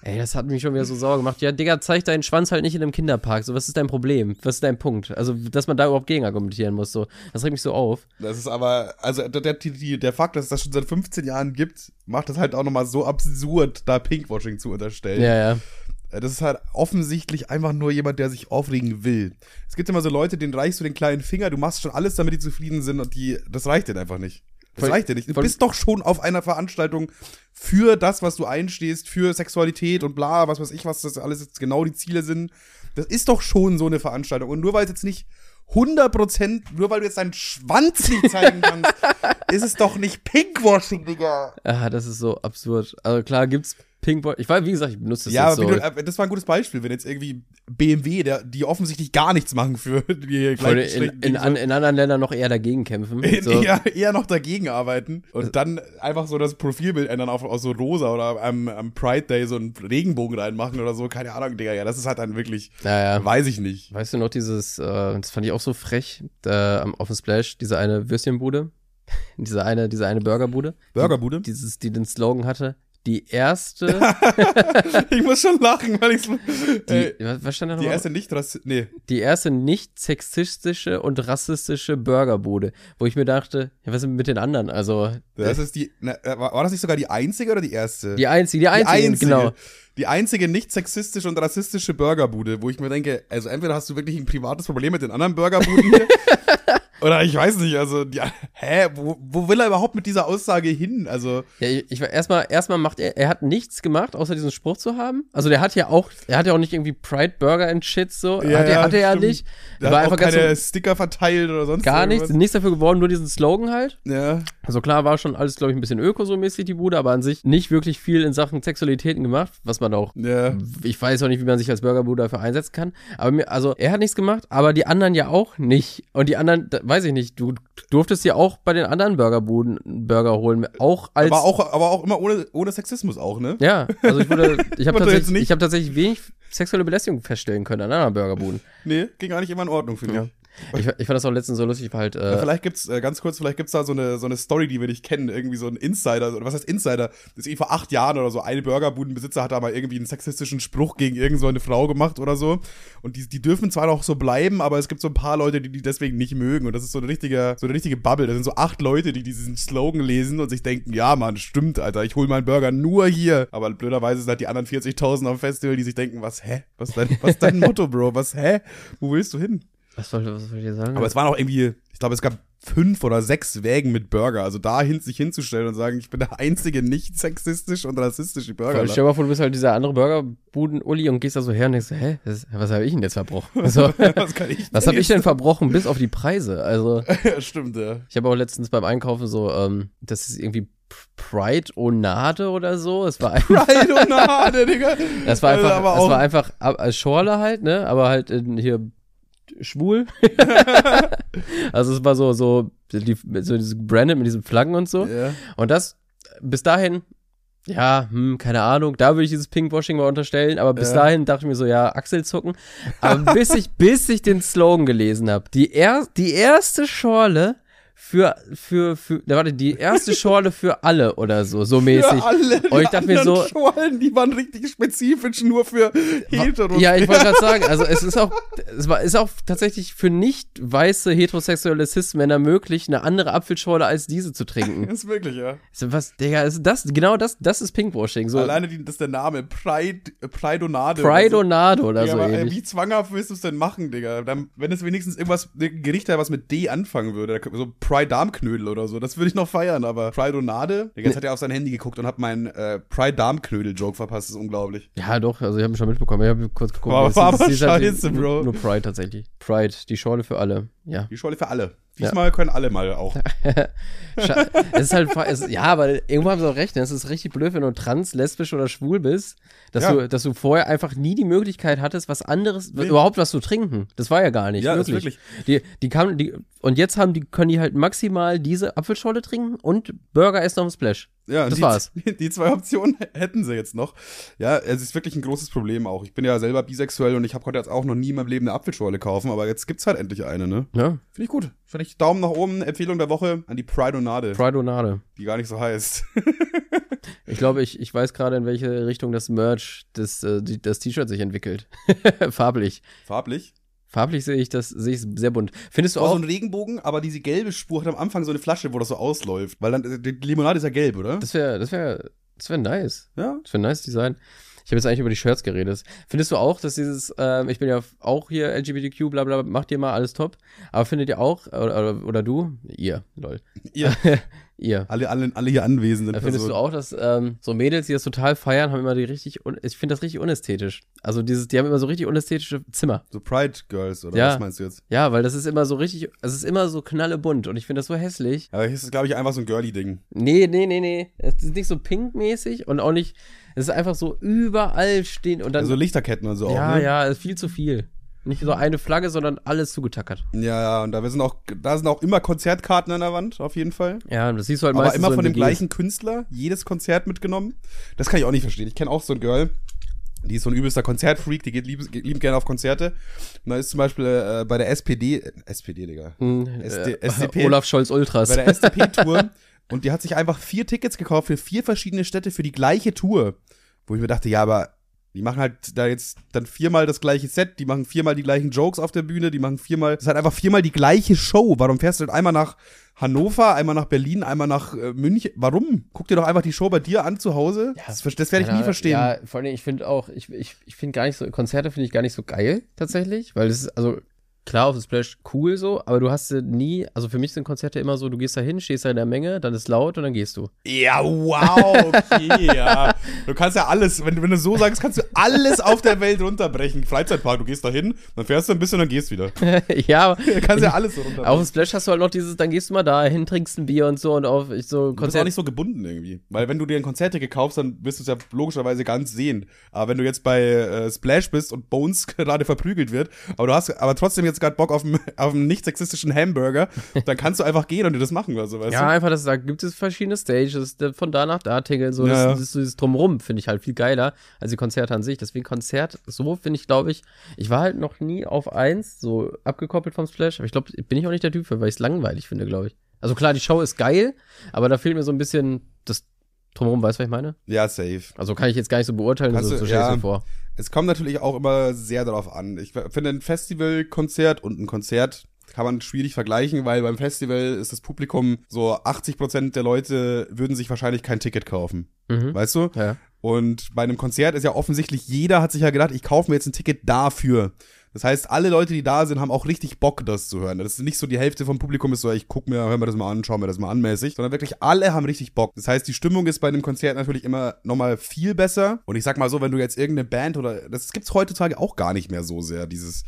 Ey, das hat mich schon wieder so sauer gemacht. Ja, Digga, zeig deinen Schwanz halt nicht in einem Kinderpark. So, was ist dein Problem? Was ist dein Punkt? Also, dass man da überhaupt gegen argumentieren muss, so. Das regt mich so auf. Das ist aber, also der, der, der Fakt, dass es das schon seit 15 Jahren gibt, macht das halt auch nochmal so absurd, da Pinkwashing zu unterstellen. Ja, ja. Äh, Das ist halt offensichtlich einfach nur jemand, der sich aufregen will. Es gibt immer so Leute, denen reichst du den kleinen Finger, du machst schon alles, damit die zufrieden sind und die, das reicht dir einfach nicht. Das reicht dir nicht. Du bist doch schon auf einer Veranstaltung für das, was du einstehst, für Sexualität und bla, was weiß ich, was das alles jetzt genau die Ziele sind. Das ist doch schon so eine Veranstaltung. Und nur weil es jetzt nicht 100%, nur weil du jetzt deinen Schwanz nicht zeigen kannst, [laughs] ist es doch nicht Pinkwashing, Digga. Ah, das ist so absurd. Also klar gibt's Pinkboy. Ich weiß, wie gesagt, ich benutze das Ja, jetzt so. du, äh, das war ein gutes Beispiel, wenn jetzt irgendwie BMW, der, die offensichtlich gar nichts machen für [laughs] die Voll in, in, an, in anderen Ländern noch eher dagegen kämpfen. in, So. [laughs] eher, eher noch dagegen arbeiten und dann einfach so das Profilbild ändern auf, auf so rosa oder am, am Pride Day so einen Regenbogen reinmachen oder so, keine Ahnung, Digga, ja, das ist halt dann wirklich, Naja. weiß ich nicht. Weißt du noch dieses, äh, das fand ich auch so frech, am auf dem Splash, diese eine Würstchenbude, [laughs] diese eine, diese eine Burgerbude, Burgerbude? die, dieses, die den Slogan hatte, die erste, [laughs] ich muss schon lachen, weil ich die, äh, was, stand da die erste nicht, nee, Die erste nicht sexistische und rassistische Burgerbude, wo ich mir dachte, ja, was ist mit den anderen? Also, das ist die, na, äh, war war das nicht sogar die einzige oder die erste? die einzige, die einzige, genau. Die einzige nicht sexistische und rassistische Burgerbude, wo ich mir denke, also entweder hast du wirklich ein privates Problem mit den anderen Burgerbuden hier. [laughs] oder ich weiß nicht, also, die, hä, wo, wo will er überhaupt mit dieser Aussage hin? Also, Ja, ich, ich erstmal, erstmal macht er, er hat nichts gemacht, außer diesen Spruch zu haben. Also der hat ja auch, er hat ja auch nicht irgendwie Pride Burger and Shit so. Ja, hat er, ja, hat er ja nicht. der war hat auch einfach keine so, Sticker verteilt oder sonst gar nichts, irgendwas. nichts dafür geworden, nur diesen Slogan halt. Ja, Also klar war schon alles, glaube ich, ein bisschen öko so mäßig die Bude, aber an sich nicht wirklich viel in Sachen Sexualitäten gemacht, was man auch ja. ich weiß auch nicht, wie man sich als Burgerbude dafür einsetzen kann. Aber mir, also er hat nichts gemacht, aber die anderen ja auch nicht. Und die anderen, da, weiß ich nicht, du durftest ja auch bei den anderen Burgerbuden Burger holen, auch als. Aber auch, aber auch immer ohne, ohne Sexismus auch, ne? Ja, also ich wurde, [laughs] ich habe tatsächlich, ich habe tatsächlich wenig sexuelle Belästigung feststellen können an anderen Burgerbuden. Nee, ging eigentlich immer in Ordnung, finde Ja. Ich. Ich, fand das auch letztens so lustig, war halt, Ja, äh, vielleicht gibt's, äh, ganz kurz, vielleicht gibt's da so eine, so eine Story, die wir nicht kennen. Irgendwie so ein Insider, oder was heißt Insider? Das ist vor acht Jahren oder so. Eine Burgerbudenbesitzer hat da mal irgendwie einen sexistischen Spruch gegen irgend so Frau gemacht oder so. Und die, die dürfen zwar noch so bleiben, aber es gibt so ein paar Leute, die die deswegen nicht mögen. Und das ist so eine richtige, so eine richtige Bubble. Das sind so acht Leute, die diesen Slogan lesen und sich denken, ja, Mann, stimmt, Alter, ich hol meinen Burger nur hier. Aber blöderweise sind halt die anderen 40.000 am Festival, die sich denken, was, hä? Was ist dein, was dein Motto, Bro? Was, hä? Wo willst du hin? Was soll, was soll ich dir sagen? Aber es waren auch irgendwie, ich glaube, es gab fünf oder sechs Wägen mit Burger. Also da hin, sich hinzustellen und sagen, ich bin der einzige nicht sexistisch und rassistische Burger. Stell dir mal vor, du bist halt dieser andere Burgerbuden-Uli und gehst da so her und denkst, hä, das, was habe ich denn jetzt verbrochen? [laughs] So, was kann ich was habe ich denn verbrochen, bis auf die Preise? Also, [laughs] ja, stimmt, ja. Ich habe auch letztens beim Einkaufen so, ähm, das ist irgendwie Pride Onade oder so. Es war einfach, Pride [laughs] Digga. das war Also einfach, das auch- war einfach als Schorle halt, ne? Aber halt in, hier schwul. [laughs] also es war so, so, die, so Branded mit diesen Flaggen und so. Ja. Und das bis dahin, ja, hm, keine Ahnung, da würde ich dieses Pinkwashing mal unterstellen, aber bis Ja. dahin dachte ich mir so, ja, Achselzucken. Aber bis ich, [laughs] bis ich den Slogan gelesen habe, die, er, die erste Schorle für, für, für, da warte, die erste Schorle für alle oder so, so mäßig. Für alle. Und ich dachte mir so- Schorlen, die waren richtig spezifisch nur für Heteros. Ja, ich wollte gerade sagen, also es ist auch, es war, ist auch tatsächlich für nicht weiße heterosexuelle Cis-Männer möglich, eine andere Apfelschorle als diese zu trinken. [laughs] Ist wirklich, ja. So, was, Digga, ist das, genau das, das ist Pinkwashing. So Alleine die, das ist der Name. Pride, Pridonade. oder so. Oder Ja, so aber, äh, wie zwanghaft willst du es denn machen, Digga? Dann, wenn es wenigstens irgendwas, ein Gericht hat, was mit D anfangen würde, da- so Pride Darmknödel oder so, das würde ich noch feiern, aber Pridonade? Digga, jetzt hat er auf sein Handy geguckt und hat meinen äh, Pride Darmknödel-Joke verpasst, das ist unglaublich. Ja, doch, also ich habe ihn schon mitbekommen. Ich habe kurz geguckt. Ist- aber es ist halt scheiße, nur- Bro. Nur Pride tatsächlich. Pride, die Schorle für alle. Ja. Die Schorle für alle. Diesmal können alle mal auch. [laughs] Es ist halt, es, ja, aber irgendwo haben sie auch recht. ne? Es ist richtig blöd, wenn du trans, lesbisch oder schwul bist, dass, Ja. du, dass du vorher einfach nie die Möglichkeit hattest, was anderes, Nee. überhaupt was zu trinken. Das war ja gar nicht. Ja, ist wirklich. Die, die kamen, die, und jetzt haben die, können die halt maximal diese Apfelschorle trinken und Burger essen auf dem Splash. Ja, Das die, war's. [laughs] Die zwei Optionen hätten sie jetzt noch. Ja, es ist wirklich ein großes Problem auch. Ich bin ja selber bisexuell und ich habe konnte jetzt auch noch nie in meinem Leben eine Apfelschorle kaufen, aber jetzt gibt's halt endlich eine, ne? Ja, Finde ich gut. Finde ich Daumen nach oben, Empfehlung der Woche an die Pridonade, Pridonade. die gar nicht so heißt. [laughs] Ich glaube, ich, ich weiß gerade, in welche Richtung das Merch, das, äh, das T-Shirt sich entwickelt. [laughs] Farblich. Farblich. Farblich sehe ich das, sehe ich sehr bunt. Findest du Auch so auch? ein Regenbogen, aber diese gelbe Spur hat am Anfang so eine Flasche, wo das so ausläuft. Weil dann, die Limonade ist ja gelb, oder? Das wäre, das wäre, das wäre nice. ja. Das wäre ein nice Design. Ich habe jetzt eigentlich über die Shirts geredet. Findest du auch, dass dieses, ähm, ich bin ja auch hier LGBTQ, bla bla, macht ihr mal alles top. Aber findet ihr auch, oder, oder, oder du, ihr, lol. Ihr, [laughs] Ihr. alle, alle, alle hier anwesenden Da findest du auch, dass ähm, so Mädels, die das total feiern, haben immer die richtig, ich finde das richtig unästhetisch. Also dieses, die haben immer so richtig unästhetische Zimmer. So Pride Girls, oder Ja. was meinst du jetzt? Ja, weil das ist immer so richtig, es ist immer so knallebunt und ich finde das so hässlich. Aber hier ist es, glaube ich, einfach so ein Girly-Ding. Nee, nee, nee, nee. Es ist nicht so pinkmäßig und auch nicht, es ist einfach so überall stehen und dann, Also Lichterketten und so ja, auch, ne? ja, ist viel zu viel. Nicht so eine Flagge, sondern alles zugetackert. Ja, ja, und da sind auch, da sind auch immer Konzertkarten an der Wand, auf jeden Fall. Ja, und das siehst du halt Aber meistens immer so von dem gleichen Künstler, jedes Konzert mitgenommen. Das kann ich auch nicht verstehen. Ich kenne auch so ein Girl, die ist so ein übelster Konzertfreak, die geht lieb, liebend gerne auf Konzerte. Und da ist zum Beispiel äh, bei der SPD, äh, SPD, Digga, Hm, SD, äh, SDP, [laughs] Olaf Scholz Ultras. bei der SDP-Tour [laughs] und die hat sich einfach vier Tickets gekauft für vier verschiedene Städte für die gleiche Tour. Wo ich mir dachte, ja, aber die machen halt da jetzt dann viermal das gleiche Set, die machen viermal die gleichen Jokes auf der Bühne, die machen viermal, das ist halt einfach viermal die gleiche Show. Warum fährst du denn einmal nach Hannover, einmal nach Berlin, einmal nach äh, München? Warum? Guck dir doch einfach die Show bei dir an zu Hause. das das werde ich nie Ja, verstehen. Ja, vor allem, ich finde auch, ich, ich, ich finde gar nicht so, Konzerte finde ich gar nicht so geil, tatsächlich, weil es ist, also, klar, auf dem Splash cool so, aber du hast nie, also für mich sind Konzerte immer so, du gehst da hin, stehst da in der Menge, dann ist laut und dann gehst du. Ja, wow, okay, ja. Du kannst ja alles, wenn, du- wenn du so sagst, kannst du alles auf der Welt runterbrechen. Freizeitpark, du gehst da hin, dann fährst du ein bisschen und dann gehst wieder. [laughs] ja, aber Du kannst ja alles so runterbrechen. auf dem Splash hast du halt noch dieses, dann gehst du mal da hin, trinkst ein Bier und so und auf ich so Du bist auch nicht so gebunden irgendwie. Weil wenn du dir ein Konzertticket kaufst, dann wirst du es ja logischerweise ganz sehen. Aber wenn du jetzt bei äh, Splash bist und Bones [laughs] gerade verprügelt wird, aber du hast aber trotzdem jetzt gerade Bock auf einen, [laughs] auf einen nicht sexistischen Hamburger, dann kannst du einfach gehen und dir das machen oder so, weißt Ja, einfach, dass da gibt es verschiedene Stages, von da nach da tingeln, so, Ja, das, das, ist dieses Drumrum finde ich halt viel geiler als die Konzerte an sich. Deswegen Konzert, so finde ich, glaube ich, ich war halt noch nie auf eins, so abgekoppelt vom Splash, aber ich glaube, bin ich auch nicht der Typ für, weil ich es langweilig finde, glaube ich. Also klar, die Show ist geil, aber da fehlt mir so ein bisschen das Drumrum, weißt du, was ich meine? du? Ja, safe. Also kann ich jetzt gar nicht so beurteilen, Kannst so, du- so stell ich's ja. vor. Es kommt natürlich auch immer sehr darauf an. Ich finde, ein Festivalkonzert und ein Konzert kann man schwierig vergleichen, weil beim Festival ist das Publikum so 80% der Leute würden sich wahrscheinlich kein Ticket kaufen. Mhm. Weißt du? Ja. Und bei einem Konzert ist ja offensichtlich, jeder hat sich ja gedacht, ich kaufe mir jetzt ein Ticket dafür. Das heißt, alle Leute, die da sind, haben auch richtig Bock, das zu hören. Das ist nicht so, die Hälfte vom Publikum ist so, ich guck mir, hör mir das mal an, schau mir das mal an mäßig, sondern wirklich alle haben richtig Bock. Das heißt, die Stimmung ist bei einem Konzert natürlich immer nochmal viel besser. Und ich sag mal so, wenn du jetzt irgendeine Band oder, das gibt's heutzutage auch gar nicht mehr so sehr, dieses,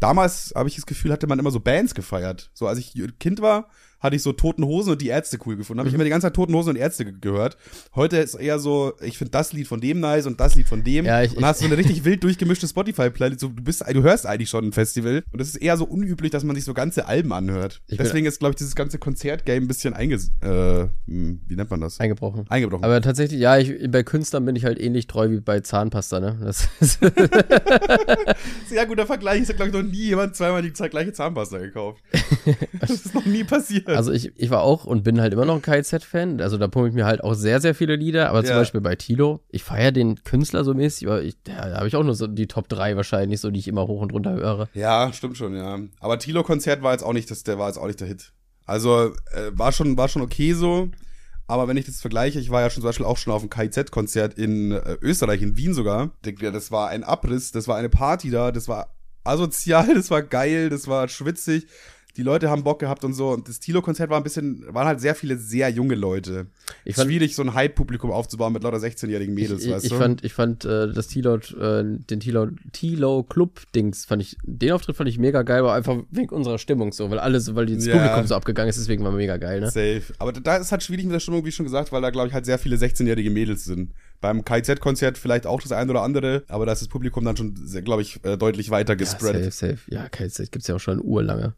damals habe ich das Gefühl, hatte man immer so Bands gefeiert. So, als ich Kind war, hatte ich so Toten Hosen und die Ärzte cool gefunden. Habe ich immer die ganze Zeit Toten Hosen und Ärzte ge gehört. Heute ist eher so, ich finde das Lied von dem nice und das Lied von dem. Ja, ich- und hast so eine richtig wild durchgemischte Spotify-Playlist. So, du bist, du hörst eigentlich schon ein Festival. Und es ist eher so unüblich, dass man sich so ganze Alben anhört. Ich Deswegen ist, glaube ich, dieses ganze Konzertgame ein bisschen einges, äh, hm, wie nennt man das? Eingebrochen. Eingebrochen. Aber tatsächlich, ja, ich, bei Künstlern bin ich halt ähnlich treu wie bei Zahnpasta, ne? Das ist, [laughs] Sehr guter Vergleich. Es hat, glaube ich, noch nie jemand zweimal die gleiche Zahnpasta gekauft. [laughs] das ist noch nie passiert. Also ich, ich war auch und bin halt immer noch ein KIZ-Fan. Also da pumpe ich mir halt auch sehr, sehr viele Lieder. Aber zum Ja. Beispiel bei Tilo, ich feiere den Künstler so mäßig, aber ich, da habe ich auch nur so die Top 3 wahrscheinlich, so die ich immer hoch und runter höre. Ja, stimmt schon, ja. Aber Tilo-Konzert war jetzt auch nicht das, der war jetzt auch nicht der Hit. Also, äh, war schon, war schon okay so. Aber wenn ich das vergleiche, ich war ja schon zum Beispiel auch schon auf einem KIZ-Konzert in äh, Österreich, in Wien sogar. Das war ein Abriss, das war eine Party da, das war asozial, [laughs] das war geil, das war schwitzig. Die Leute haben Bock gehabt und so. Und das Tilo-Konzert war ein bisschen, waren halt sehr viele sehr junge Leute. Ich fand- Schwierig, so ein Hype-Publikum aufzubauen mit lauter 16-jährigen Mädels, ich, weißt ich du? fand, ich fand äh, das Tilo, äh, den Tilo, Tilo Club Dings fand ich, den Auftritt fand ich mega geil, aber einfach wegen unserer Stimmung so, weil alles, weil das Ja. Publikum so abgegangen ist, deswegen war mega geil, ne? Safe. Aber da ist halt schwierig mit der Stimmung, wie schon gesagt, weil da, glaube ich, halt sehr viele 16-jährige Mädels sind. Beim KZ-Konzert vielleicht auch das ein oder andere, aber da ist das Publikum dann schon, glaube ich, äh, deutlich weiter Ja, gespreadet. safe, safe. Ja, KZ gibt's ja auch schon urlange.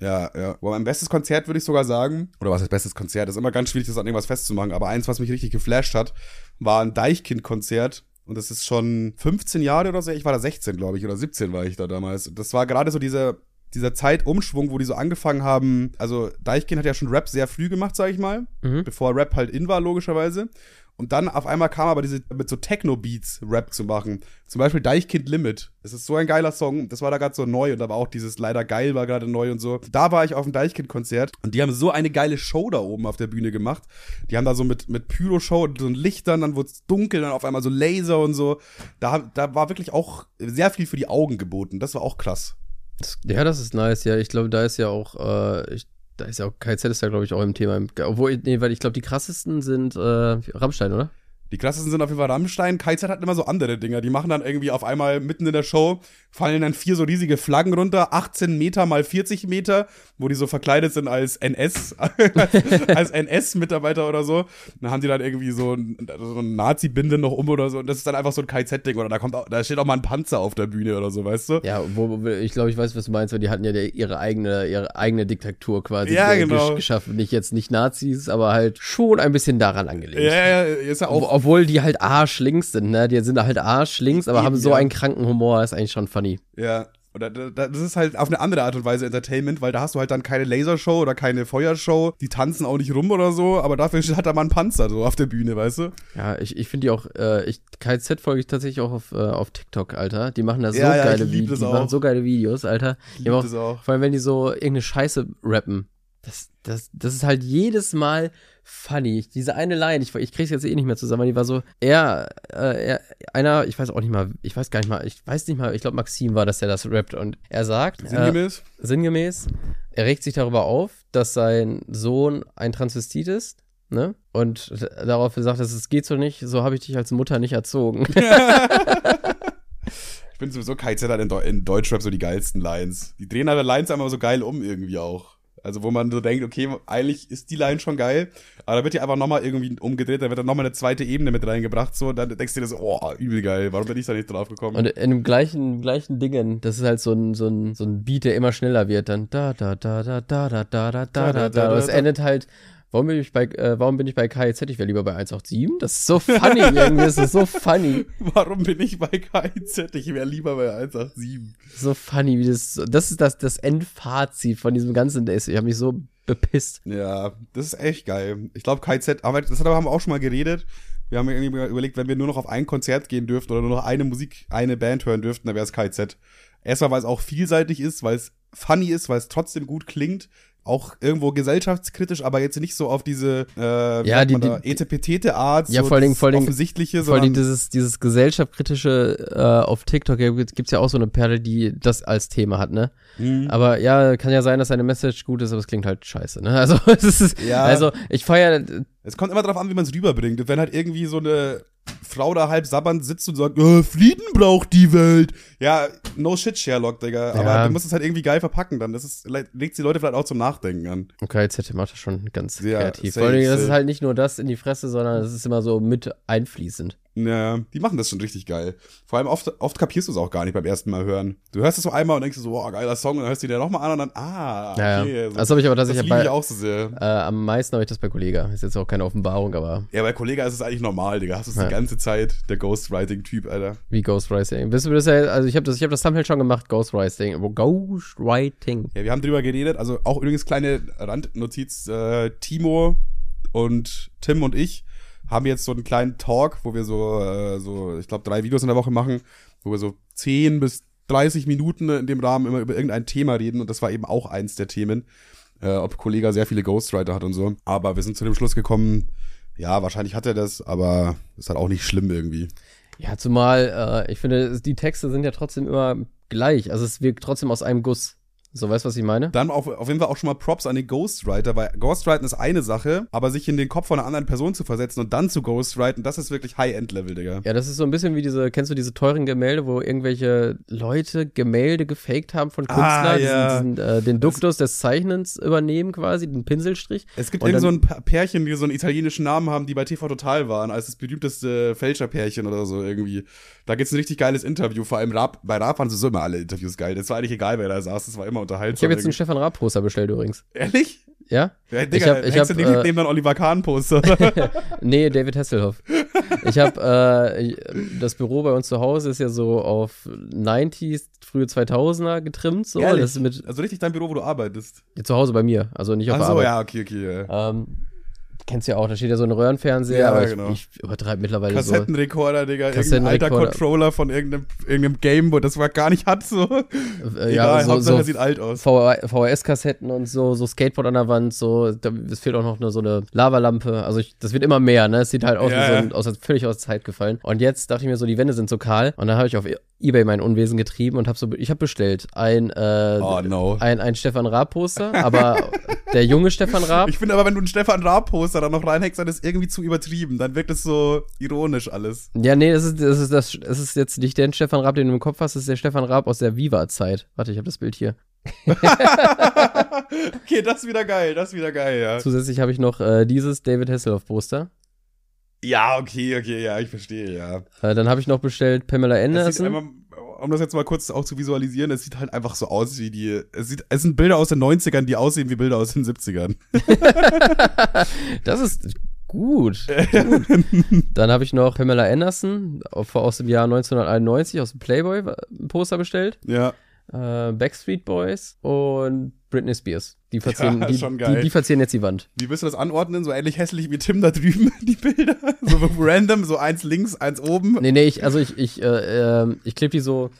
Ja, ja. Aber mein bestes Konzert würde ich sogar sagen, oder was heißt bestes Konzert? ist immer ganz schwierig, das an irgendwas festzumachen, aber eins, was mich richtig geflasht hat, war ein Deichkind-Konzert. Und das ist schon 15 Jahre oder so. Ich war da 16, glaube ich, oder 17 war ich da damals. Und das war gerade so dieser, dieser Zeitumschwung, wo die so angefangen haben. Also, Deichkind hat ja schon Rap sehr früh gemacht, sag ich mal. Mhm. Bevor Rap halt in war, logischerweise. Und dann auf einmal kam aber diese mit so Techno-Beats Rap zu machen. Zum Beispiel Deichkind Limit. Das ist so ein geiler Song. Das war da gerade so neu und da war auch dieses Leider geil war gerade neu und so. Da war ich auf dem Deichkind-Konzert und die haben so eine geile Show da oben auf der Bühne gemacht. Die haben da so mit, mit Pyro-Show und so Lichtern, dann wurde es dunkel, dann auf einmal so Laser und so. Da, da war wirklich auch sehr viel für die Augen geboten. Das war auch krass. Ja, das ist nice, ja. Ich glaube, da ist ja auch, äh, ich, da ist ja auch, KZ ist ja, glaube ich, auch im Thema. Obwohl, nee, weil ich glaube, die krassesten sind äh, Rammstein, oder? Die krassesten sind auf jeden Fall Rammstein. KZ hat immer so andere Dinger. Die machen dann irgendwie auf einmal mitten in der Show, fallen dann vier so riesige Flaggen runter, 18 Meter mal 40 Meter, wo die so verkleidet sind als NS, [laughs] als NS-Mitarbeiter oder so. Dann haben die dann irgendwie so ein, so ein Nazi-Binde noch um oder so. Und das ist dann einfach so ein KZ-Ding. Oder da kommt auch, da steht auch mal ein Panzer auf der Bühne oder so, weißt du? Ja, wo, wo ich glaube, ich weiß, was du meinst, weil die hatten ja ihre eigene, ihre eigene Diktatur quasi ja, genau. geschaffen. Nicht jetzt nicht Nazis, aber halt schon ein bisschen daran angelegt. Ja, ja, ist ja auch obwohl die halt arschlinks sind, ne? Die sind halt arschlinks, aber Eben, haben so ja. einen kranken Humor, ist eigentlich schon funny. Ja. Oder das ist halt auf eine andere Art und Weise Entertainment, weil da hast du halt dann keine Lasershow oder keine Feuershow. Die tanzen auch nicht rum oder so, aber dafür hat da mal ein Panzer so auf der Bühne, weißt du? Ja, ich, ich finde die auch, äh, ich, KZ folge ich tatsächlich auch auf, äh, auf TikTok, Alter. Die machen da so ja, geile Videos. Die auch. machen so geile Videos, Alter. Die auch, auch. Vor allem, wenn die so irgendeine Scheiße rappen. Das, das, das ist halt jedes Mal funny. Diese eine Line, ich, ich krieg's jetzt eh nicht mehr zusammen, die war so, er, äh, er, einer, ich weiß auch nicht mal, ich weiß gar nicht mal, ich weiß nicht mal, ich glaube Maxim war, dass er das rappt und er sagt. Sinngemäß? Äh, sinngemäß. Er regt sich darüber auf, dass sein Sohn ein Transvestit ist. Ne? Und darauf sagt, dass es geht so nicht, so habe ich dich als Mutter nicht erzogen. [laughs] ich bin sowieso KZ hat in, in Deutschrap so die geilsten Lines. Die drehen alle Lines einmal so geil um irgendwie auch. Also wo man so denkt, okay, eigentlich ist die Line schon geil, aber da wird ja einfach nochmal irgendwie umgedreht, da wird dann nochmal eine zweite Ebene mit reingebracht, so, dann denkst du dir so, oh, übel geil, warum bin ich da nicht drauf gekommen? Und in dem gleichen, gleichen Dingen, das ist halt so ein, so ein, so ein Beat, der immer schneller wird, dann da, da, da, da, da, da, da, da, da, da, da, das endet halt Warum bin ich bei, äh, warum bin ich bei KIZ? Ich wäre lieber bei 187. Das ist so funny irgendwie. Das ist so funny. [laughs] Warum bin ich bei KIZ? Ich wäre lieber bei 187. So funny, wie das. Das ist das, das Endfazit von diesem ganzen Days. Ich habe mich so bepisst. Ja, das ist echt geil. Ich glaube, KIZ, aber das haben wir auch schon mal geredet. Wir haben irgendwie überlegt, wenn wir nur noch auf ein Konzert gehen dürften oder nur noch eine Musik, eine Band hören dürften, dann wäre es KIZ. Erstmal, weil es auch vielseitig ist, weil es funny ist, weil es trotzdem gut klingt, auch irgendwo gesellschaftskritisch, aber jetzt nicht so auf diese äh, ja, die, die etepetete Art, ja, so vor allem, vor allem, offensichtliche, vor allem dieses, dieses gesellschaftskritische äh, auf TikTok gibt's ja auch so eine Perle, die das als Thema hat, ne? Mhm. Aber ja, kann ja sein, dass seine Message gut ist, aber es klingt halt scheiße, ne? [laughs] Also es ist, ja. also ich feiere. Es kommt immer darauf an, wie man es rüberbringt. Wenn halt irgendwie so eine Frau da halb sabbernd sitzt und sagt, äh, Frieden braucht die Welt. Ja, no shit, Sherlock, Digga. Ja. Aber du musst es halt irgendwie geil verpacken, dann das ist, legt die Leute vielleicht auch zum Nachdenken an. Okay, jetzt macht das schon ganz ja, kreativ. Safe, Vor allem, das ist halt nicht nur das in die Fresse, sondern es ist immer so mit einfließend. Ja, die machen das schon richtig geil. Vor allem oft, oft kapierst du es auch gar nicht beim ersten Mal hören. Du hörst es so einmal und denkst so, boah, geiler Song, und dann hörst du dir nochmal an und dann, ah, okay. Ja, ja. Das habe ich aber tatsächlich bei, ich auch so sehr. Äh, am meisten habe ich das bei Kollega. Ist jetzt auch keine Offenbarung, aber. Ja, bei Kollega ist es eigentlich normal, Digga. Hast du es ja. die ganze Zeit, der Ghostwriting-Typ, Alter. Wie Ghostwriting? Wissen wir das ja, also ich habe das, ich hab das Thumbnail schon gemacht, Ghostwriting. Ghostwriting. Ja, wir haben drüber geredet, also auch übrigens kleine Randnotiz, äh, Timo und Tim und ich haben jetzt so einen kleinen Talk, wo wir so, äh, so ich glaube, drei Videos in der Woche machen, wo wir so 10 bis 30 Minuten in dem Rahmen immer über irgendein Thema reden und das war eben auch eins der Themen, äh, ob Kollege sehr viele Ghostwriter hat und so. Aber wir sind zu dem Schluss gekommen, ja, wahrscheinlich hat er das, aber ist halt auch nicht schlimm irgendwie. Ja, zumal, äh, ich finde, die Texte sind ja trotzdem immer gleich. Also es wirkt trotzdem aus einem Guss. So, weißt du, was ich meine? Dann auf, auf jeden Fall auch schon mal Props an den Ghostwriter, weil Ghostwriten ist eine Sache, aber sich in den Kopf von einer anderen Person zu versetzen und dann zu Ghostwriten, das ist wirklich High-End-Level, Digga. Ja, das ist so ein bisschen wie diese, kennst du diese teuren Gemälde, wo irgendwelche Leute Gemälde gefaked haben von Künstlern, ah, ja. diesen, diesen, äh, den Duktus des Zeichnens übernehmen quasi, den Pinselstrich. Es gibt irgend so ein Pärchen, die so einen italienischen Namen haben, die bei TV Total waren, als das berühmteste Fälscherpärchen oder so irgendwie. Da gibt's ein richtig geiles Interview, vor allem Raab, bei Raab waren so immer alle Interviews geil. Das war eigentlich egal, wer da saß, das war immer unterhaltsam. Ich habe jetzt einen Stefan Raab Poster bestellt übrigens. Ehrlich? Ja? ja Digga, ich hab, ich hab, du nicht äh, neben dann Oliver Kahn Poster? [laughs] nee, David Hasselhoff. Ich habe äh, das Büro bei uns zu Hause ist ja so auf 90s, frühe 2000er getrimmt so, Ehrlich? Also richtig dein Büro, wo du arbeitest. Ja, zu Hause bei mir, also nicht auf Ach so, Arbeit. ja, okay, okay. Ja. Ähm, kennst du ja auch, da steht ja so ein Röhrenfernseher, Ja, aber ich, genau. ich übertreibe mittlerweile so. Kassettenrekorder, Digga. Irgendein alter Kassettenrekorder. Controller von irgendeinem, irgendeinem Game, wo das man gar nicht hat, so. Äh, Egal, ja, so, Hauptsache so sieht alt aus. VHS-Kassetten und so, so Skateboard an der Wand, so, da, es fehlt auch noch eine, so eine Lavalampe. Also ich, das wird immer mehr, ne? Es sieht halt aus Ja, wie so ein, aus, völlig aus der Zeit gefallen. Und jetzt dachte ich mir so, die Wände sind so kahl. Und dann habe ich auf Ebay mein Unwesen getrieben und habe so, ich habe bestellt ein, äh, Oh no. ein, ein Stefan Raab-Poster, aber [laughs] der junge Stefan Raab. Ich finde aber, wenn du einen Stefan Raab-Poster da noch reinhängst, dann ist irgendwie zu übertrieben. Dann wirkt es so ironisch alles. Ja, nee, das ist, das ist, das, das ist jetzt nicht der Stefan Raab, den du im Kopf hast, das ist der Stefan Raab aus der Viva-Zeit. Warte, ich habe das Bild hier. [laughs] okay, das ist wieder geil, das ist wieder geil, ja. Zusätzlich habe ich noch äh, dieses David Hasselhoff-Poster. Ja, okay, okay, ja, ich verstehe, ja. Äh, dann habe ich noch bestellt Pamela Es sieht Anderson. Um das jetzt mal kurz auch zu visualisieren, es sieht halt einfach so aus wie die, es sieht, es sind Bilder aus den 90ern, die aussehen wie Bilder aus den 70ern. [laughs] Das ist gut. gut. Dann habe ich noch Pamela Anderson aus dem Jahr 1991 aus dem Playboy ein Poster bestellt. Ja. Äh, Backstreet Boys und Britney Spears. Die verzieren, Ja, die, die, die verzieren jetzt die Wand. Wie willst du das anordnen? So ähnlich hässlich wie Tim da drüben, [laughs] die Bilder. So random, so eins links, eins oben. Nee, nee, ich, also ich, ich, äh, ähm, ich klebe die so,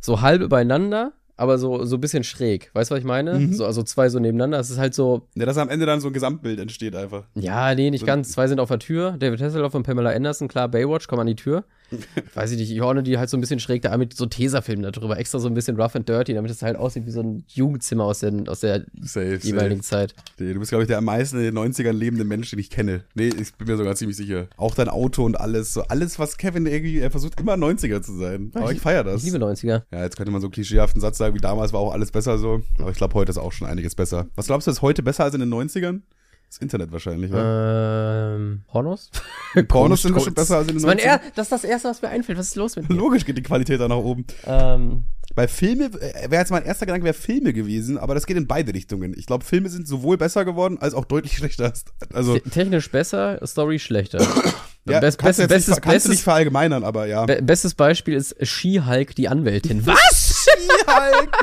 so halb übereinander, aber so, so ein bisschen schräg. Weißt du, was ich meine? Mhm. So, also zwei so nebeneinander. Es ist halt so, Ja, dass am Ende dann so ein Gesamtbild entsteht einfach. ja, nee, nicht So- ganz. Zwei sind auf der Tür. David Hasselhoff und Pamela Anderson, klar, Baywatch, kommen an die Tür. [laughs] Weiß ich nicht, ich ordne die halt so ein bisschen schräg da mit so Tesafilm da drüber. Extra so ein bisschen rough and dirty, damit es halt aussieht wie so ein Jugendzimmer aus, den, aus der Safe, jeweiligen Zeit. Du bist, glaube ich, der am meisten in den 90ern lebende Mensch, den ich kenne. Nee, ich bin mir sogar ziemlich sicher. Auch dein Auto und alles. So alles, was Kevin irgendwie, er versucht immer 90er zu sein. Aber ich feiere das. Ich liebe 90er. Ja, jetzt könnte man so einen klischeehaften Satz sagen, wie damals war auch alles besser so. Aber ich glaube, heute ist auch schon einiges besser. Was glaubst du, ist heute besser als in den 90ern? Das Internet wahrscheinlich, wa? Ähm, Pornos? [laughs] Pornos sind bestimmt besser als in den das, ist mein 90ern. er das ist das Erste, was mir einfällt. Was ist los mit [laughs] dir? Logisch geht die Qualität da nach oben. ähm, Bei Filme, äh, wäre jetzt mein erster Gedanke, wäre Filme gewesen, aber das geht in beide Richtungen. Ich glaube, Filme sind sowohl besser geworden, als auch deutlich [laughs] schlechter. Also, te- technisch besser, Story schlechter. [coughs] ja, Best- kannst, best- bestes, nicht, kannst du bestes, nicht verallgemeinern, aber ja. be bestes Beispiel ist She-Hulk, die Anwältin. Was? Hulk. [laughs]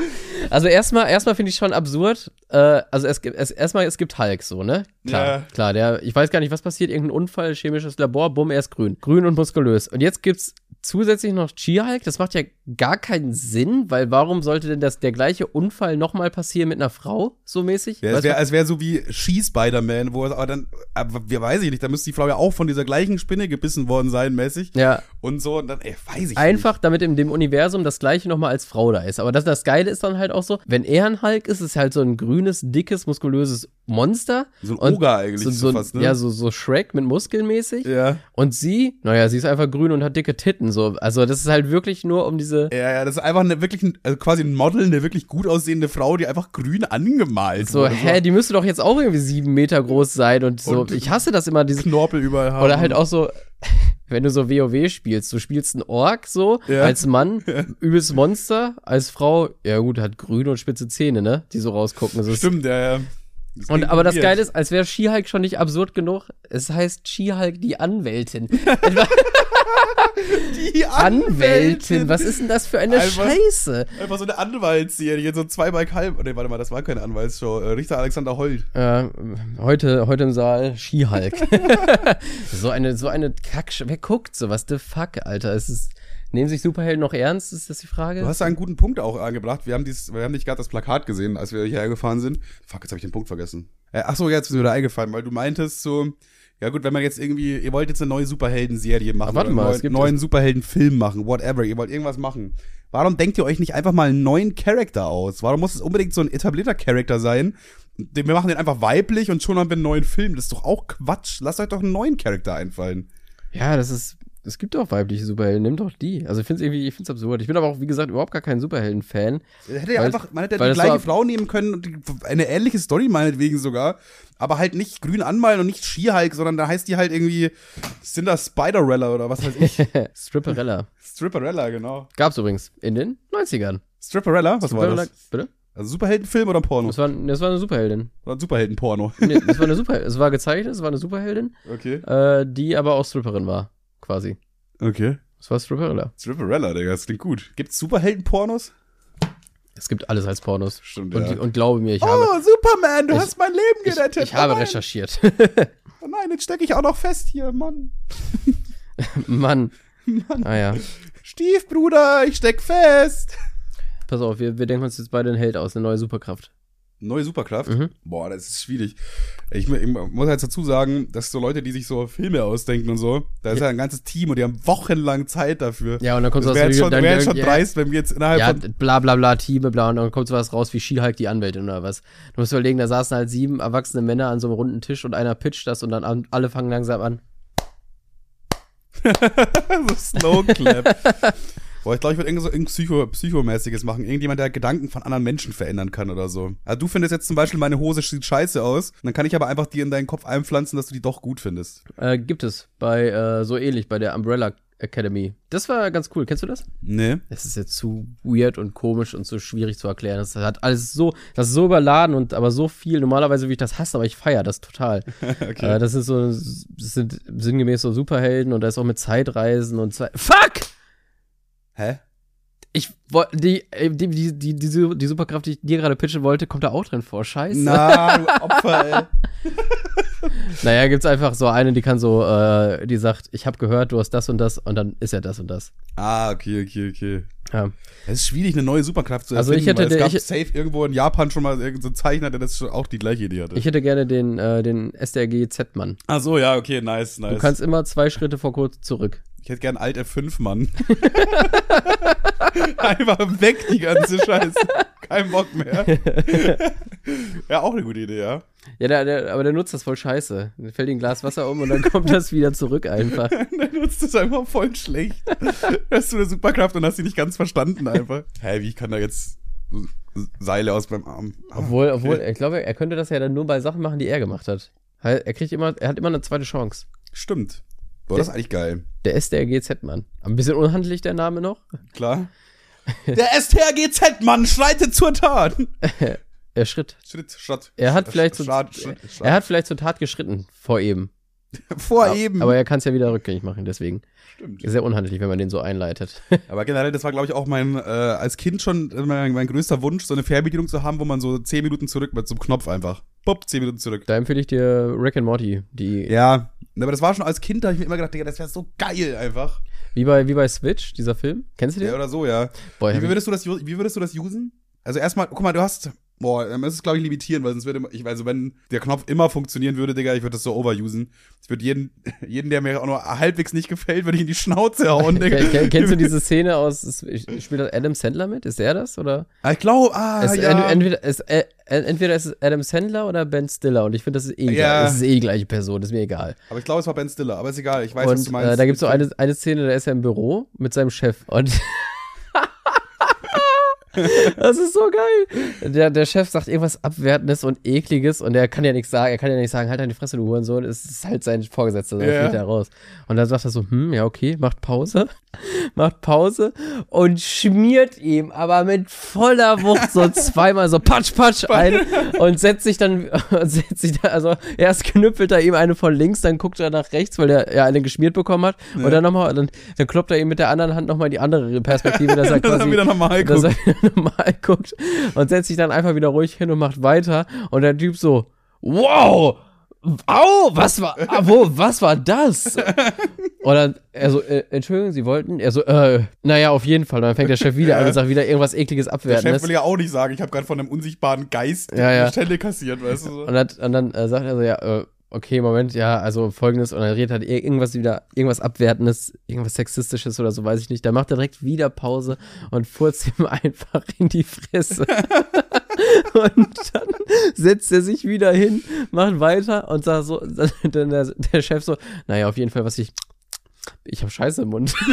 Also erstmal, erstmal finde ich schon absurd. Äh, also es gibt, es, erstmal, es gibt Hulk so, ne? Klar, Ja. klar. Der, ich weiß gar nicht, was passiert. Irgendein Unfall, chemisches Labor, bumm, er ist grün. Grün und muskulös. Und jetzt gibt's zusätzlich noch She-Hulk. Das macht ja gar keinen Sinn, weil warum sollte denn das, der gleiche Unfall nochmal passieren mit einer Frau, so mäßig? Ja, es wäre wär so wie Ski-Spider-Man, wo es aber dann, aber wir weiß ich nicht, da müsste die Frau ja auch von dieser gleichen Spinne gebissen worden sein, mäßig. ja, Und so, und dann, ey, weiß ich einfach, damit in dem Universum das gleiche nochmal als Frau da ist. Aber das, das Geile ist dann halt auch so, wenn er ein Hulk ist, ist halt so ein grünes, dickes, muskulöses Monster. nicht. So ein Oger eigentlich so, so, so, fast, ne? Ja, so, so Shrek mit Muskeln mäßig. ja. Und sie, naja, sie ist einfach grün und hat dicke Titten. So. Also das ist halt wirklich nur um diese. Ja, ja, das ist einfach eine wirklich, ein- also quasi ein Model, eine wirklich gut aussehende Frau, die einfach grün angemalt So, wurde. hä, die müsste doch jetzt auch irgendwie sieben Meter groß sein und so. Und- ich hasse das immer, diese. Knorpel überall haben. Oder halt auch so, wenn du so WoW spielst, du spielst einen Ork so, Ja. als Mann, [laughs] übelst Monster, als Frau, ja gut, hat grüne und spitze Zähne, ne? Die so rausgucken. Ist- Stimmt, ja, ja. Das Und aber das. Geile ist, als wäre She-Hulk schon nicht absurd genug. Es heißt She-Hulk die Anwältin. [laughs] die Anwältin, was ist denn das für eine Einfach- Scheiße? Einfach so eine Anwaltsserie, so zwei bei Kalb. Nee, warte mal, das war keine Anwaltsshow. Äh, Richter Alexander Holt. Äh, heute, heute im Saal She-Hulk. [laughs] so eine, so eine Kacksch. Wer guckt sowas? The fuck, Alter. Es ist, nehmen sich Superhelden noch ernst? Ist das die Frage? Du hast da einen guten Punkt auch angebracht. Wir haben, dies, wir haben nicht gerade das Plakat gesehen, als wir hierher gefahren sind. Fuck, jetzt habe ich den Punkt vergessen. Äh, ach so, jetzt ist mir wieder eingefallen, weil du meintest so, ja gut, wenn man jetzt irgendwie, ihr wollt jetzt eine neue Superhelden-Serie machen, Ach, warte mal, einen gibt neuen Superhelden-Film machen, whatever, ihr wollt irgendwas machen. Warum denkt ihr euch nicht einfach mal einen neuen Charakter aus? Warum muss es unbedingt so ein etablierter Charakter sein? Wir machen den einfach weiblich und schon haben wir einen neuen Film. Das ist doch auch Quatsch. Lasst euch doch einen neuen Charakter einfallen. Ja, das ist. Es gibt doch weibliche Superhelden, nimm doch die. Also ich finde es irgendwie, ich finde es absurd. Ich bin aber auch, wie gesagt, überhaupt gar kein Superhelden-Fan. Hätte ja einfach, man hätte ja die gleiche war- Frau nehmen können und die, eine ähnliche Story meinetwegen sogar, aber halt nicht grün anmalen und nicht She-Hulk, sondern da heißt die halt irgendwie Cinder Spiderella oder was weiß ich. [laughs] Stripperella. Stripperella, genau. Gab's übrigens in den 90ern. Stripperella, was war Stripperella, das? bitte? Also Superheldenfilm oder Porno? Das war, das war eine Superheldin. Oder ein Superheldenporno. Nee, das war eine Super, es war gezeichnet, es war eine Superheldin, [laughs] Okay. äh, die aber auch Stripperin war, quasi. Okay. Das war Stripperella. Stripperella, Digga, das klingt gut. Gibt's Superheldenpornos? Es gibt alles als Pornos. Stimmt, Und, ja. und glaube mir, ich habe, oh, Superman, du ich- hast mein Leben ich, gerettet. ich habe oh nein, recherchiert. [laughs] Oh nein, nein, jetzt stecke ich auch noch fest hier, Mann. [laughs] Mann. Mann. Ah ja. Stiefbruder, ich steck fest. Pass auf, wir, wir denken uns jetzt beide einen Held aus, eine neue Superkraft. Neue Superkraft? Mhm. Boah, das ist schwierig. Ich, ich muss jetzt dazu sagen, dass so Leute, die sich so Filme ausdenken und so, da ist ja, ein ganzes Team und die haben wochenlang Zeit dafür. Ja, und dann kommt das wäre jetzt schon, wär jetzt schon ja, dreist, wenn wir jetzt innerhalb Ja, von. bla bla bla, Team, bla, und dann kommt sowas raus wie She-Hulk, die Anwältin oder was. Du musst überlegen, da saßen halt sieben erwachsene Männer an so einem runden Tisch und einer pitcht das und dann an, alle fangen langsam an. [laughs] so Slow Clap. [laughs] Boah, ich glaube, ich würde irgend so irgend Psycho, Psychomäßiges machen. Irgendjemand, der Gedanken von anderen Menschen verändern kann oder so. Also du findest jetzt zum Beispiel, meine Hose sieht scheiße aus. Dann kann ich aber einfach dir in deinen Kopf einpflanzen, dass du die doch gut findest. Äh, gibt es bei, äh, so ähnlich, bei der Umbrella Academy. Das war ganz cool. Kennst du das? Nee. Das ist jetzt zu weird und komisch und so schwierig zu erklären. Das hat alles so, das ist so überladen und aber so viel. Normalerweise würde ich das hassen, aber ich feiere das total. [laughs] Okay. Äh, das ist so, das sind sinngemäß so Superhelden und da ist auch mit Zeitreisen und Zeit. Fuck! Hä? Ich wollte die, äh, die, die, die, die, Su- die Superkraft, die ich dir gerade pitchen wollte, kommt da auch drin vor. Scheiße. Na, du [laughs] Opfer, ey. [laughs] Naja, gibt's einfach so eine, die kann so, äh, die sagt, ich habe gehört, du hast das und das und dann ist ja das und das. Ah, okay, okay, okay. Ja. Es ist schwierig, eine neue Superkraft zu Also erfinden, ich hätte weil es gab ich- safe irgendwo in Japan schon mal irgendeinen so Zeichner, der das schon auch die gleiche Idee hatte. Ich hätte gerne den, äh, den SDRG Z-Mann. Ach so, ja, okay, nice, nice. Du kannst immer zwei Schritte vor kurz zurück. Ich hätte gern Alt F5, Mann. [laughs] Einfach weg, die ganze Scheiße. Kein Bock mehr. [laughs] ja, auch eine gute Idee, ja. Ja, der, der, aber der nutzt das voll scheiße. Dann fällt ihm ein Glas Wasser um und dann kommt das wieder zurück einfach. [laughs] Dann nutzt es einfach voll schlecht. Hast du eine Superkraft und hast sie nicht ganz verstanden einfach. Hä, wie kann da jetzt Seile aus beim Arm? Obwohl, obwohl, ich glaube, er könnte das ja dann nur bei Sachen machen, die er gemacht hat. Er kriegt immer, er hat immer eine zweite Chance. Stimmt. Boah, das ist eigentlich geil. Der SDRG Z-Mann. Ein bisschen unhandlich der Name noch. Klar. [laughs] Der STRGZ-Mann schreitet zur Tat. [laughs] Er schritt. Schritt, Schritt. Er hat vielleicht so, Schritt, Schritt, Schritt. er hat vielleicht zur Tat geschritten vor eben. [laughs] vor Aber- eben. Aber er kann es ja wieder rückgängig machen, deswegen. Stimmt. Sehr unhandlich, wenn man den so einleitet. Aber generell, das war, glaube ich, auch mein, äh, als Kind schon mein, mein größter Wunsch, so eine Fernbedienung zu haben, wo man so 10 Minuten zurück mit so einem Knopf einfach. Bupp, 10 Minuten zurück. Da empfehle ich dir Rick and Morty, die Ja, aber das war schon als Kind, da habe ich mir immer gedacht, Digga, das wäre so geil einfach. wie bei wie bei Switch, dieser Film. Kennst du den? Ja, oder so, ja. Boah, Wie würdest du das, wie würdest du das usen? Also erstmal, guck mal, du hast, boah, man muss es, glaube ich, limitieren, weil sonst würde, ich, also wenn der Knopf immer funktionieren würde, Digga, ich würde das so overusen. Ich würde jeden, [laughs] jeden, der mir auch nur halbwegs nicht gefällt, würde ich in die Schnauze hauen, Digga. Ken- ken- Kennst du diese [laughs] Szene aus, spielt das Adam Sandler mit? Ist er das? Oder? Ah, Ich glaube, ah, es, ja. ent- entweder, es, äh, entweder ist es Adam Sandler oder Ben Stiller und ich finde, das ist eh. Ja. Das ist eh die gleiche Person, ist mir egal. aber ich glaube, es war Ben Stiller, aber ist egal, ich weiß, was du und meinst. äh, da gibt es so eine, eine Szene, da ist er im Büro mit seinem Chef und Das ist so geil. Der, der Chef sagt irgendwas Abwertendes und Ekliges und er kann ja nichts sagen. Er kann ja nicht sagen, halt deine Fresse, du Hurensohn. Es ist halt sein Vorgesetzter, da Ja. fliegt er raus. Und dann sagt er so, hm, ja, okay, macht Pause. [laughs] macht Pause und schmiert ihm aber mit voller Wucht so [laughs] zweimal so patsch, patsch ein und setzt sich dann, [laughs] setzt sich da, also erst knüppelt er ihm eine von links, dann guckt er nach rechts, weil er ja eine geschmiert bekommen hat. Und dann nochmal, dann, dann kloppt er ihm mit der anderen Hand nochmal die andere Perspektive, dass er Dass er quasi wieder normal guckt. normal guckt und setzt sich dann einfach wieder ruhig hin und macht weiter. Und der Typ so, wow, au, was war, ah, wo, was war das? [laughs] Und dann, er so, äh, Entschuldigung, Sie wollten? Er so, äh, naja, auf jeden Fall. Und dann fängt der Chef wieder an und sagt wieder irgendwas ekliges Der Chef will ja auch nicht sagen, ich habe gerade von einem unsichtbaren Geist Ja, ja. eine Stelle kassiert, weißt du so. Und dann, und dann äh, sagt er so, ja, äh, okay, Moment, ja, also folgendes, und dann redet halt ir- irgendwas wieder, irgendwas Abwertendes, irgendwas Sexistisches oder so, weiß ich nicht. Da macht er direkt wieder Pause und furzt ihm [laughs] einfach in die Fresse. [laughs] und dann setzt er sich wieder hin, macht weiter und sagt so, dann der, der Chef so, naja, auf jeden Fall, was ich, ich habe Scheiße im Mund. [laughs]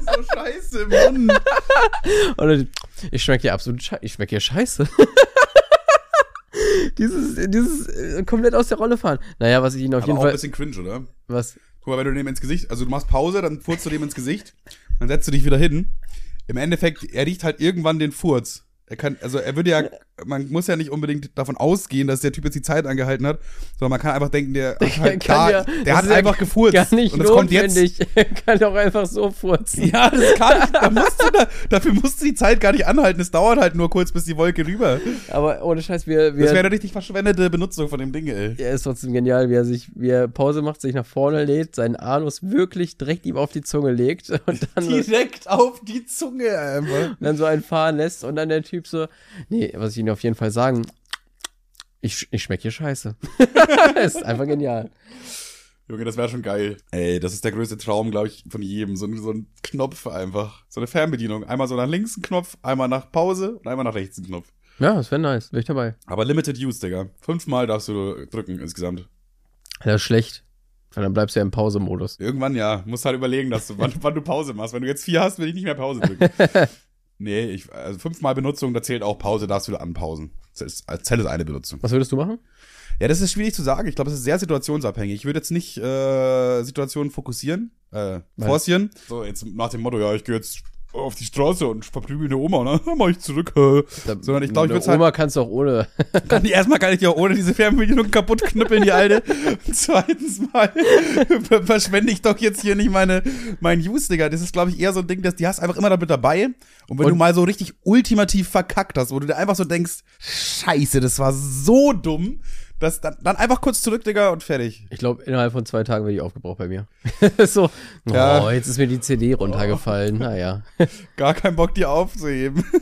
so scheiße, Mann. Und dann, ich schmecke hier absolut Scheiße, ich schmecke hier Scheiße. Dieses, dieses äh, komplett aus der Rolle fahren. Naja, was ich ihn auf Aber jeden auch ein Fall, bisschen cringe, oder? was, Guck mal, wenn du dem ins Gesicht, also du machst Pause, dann furzt du dem ins Gesicht, dann setzt du dich wieder hin. Im Endeffekt, er riecht halt irgendwann den Furz. Er kann, also er würde ja, man muss ja nicht unbedingt davon ausgehen, dass der Typ jetzt die Zeit angehalten hat, sondern man kann einfach denken, der, hat halt da, ja- der hat einfach gefurzt. Gar nicht und das kommt jetzt. [laughs] Er kann doch einfach so furzen. Ja, das kann ich. Da musst du da, dafür musst du die Zeit gar nicht anhalten. Es dauert halt nur kurz, bis die Wolke rüber. Aber ohne Scheiß, wir, Das wäre wir eine richtig verschwendete Benutzung von dem Ding, ey. er ist trotzdem genial, wie er sich, wie er Pause macht, sich nach vorne lädt, seinen Anus wirklich direkt ihm auf die Zunge legt und dann, [laughs] Direkt auf die Zunge einfach. dann so einen fahren lässt und dann der Typ so, nee, was ich Ihnen auf jeden Fall sagen, ich, ich schmeck hier scheiße. das [laughs] ist einfach genial. Junge, das wäre schon geil. Ey, das ist der größte Traum, glaube ich, von jedem. So, ein- so ein Knopf einfach. So eine Fernbedienung. Einmal so nach links ein Knopf, einmal nach Pause und einmal nach rechts ein Knopf. Ja, das wäre nice, wäre ich dabei. Aber Limited Use, Digga. Fünfmal darfst du drücken insgesamt. Das ist schlecht. Weil dann bleibst du ja im Pause-Modus. Irgendwann ja. Musst halt überlegen, dass du, wann, [laughs] wann du Pause machst. Wenn du jetzt vier hast, will ich nicht mehr Pause drücken. [laughs] nee, ich, also fünfmal Benutzung, da zählt auch Pause, darfst du anpausen. Das ist, als zählt es eine Benutzung. Was würdest du machen? Ja, das ist schwierig zu sagen. Ich glaube, es ist sehr situationsabhängig. Ich würde jetzt nicht äh, Situationen fokussieren, äh, forcieren. So, jetzt nach dem Motto, ja, ich gehe jetzt auf die Straße und verprügel eine Oma, ne? Dann [laughs] mach ich zurück. [laughs] Sondern ich glaube, ich würde halt, Oma kannst du auch ohne. [laughs] kann die erstmal kann ich die auch ohne diese Fernbedienung kaputt knüppeln, die alte. Und zweitens mal ver- verschwende ich doch jetzt hier nicht meine, mein Use, Digga. Das ist, glaube ich, eher so ein Ding, dass die hast einfach immer damit dabei. Und wenn Und- du mal so richtig ultimativ verkackt hast, wo du dir einfach so denkst, scheiße, das war so dumm, dass dann, dann einfach kurz zurück, Digga, und fertig. Ich glaube, innerhalb von zwei Tagen werde ich aufgebraucht bei mir. [laughs] so, oh, Ja. jetzt ist mir die CD runtergefallen. Naja. [laughs] Gar keinen Bock, die aufzuheben. [laughs]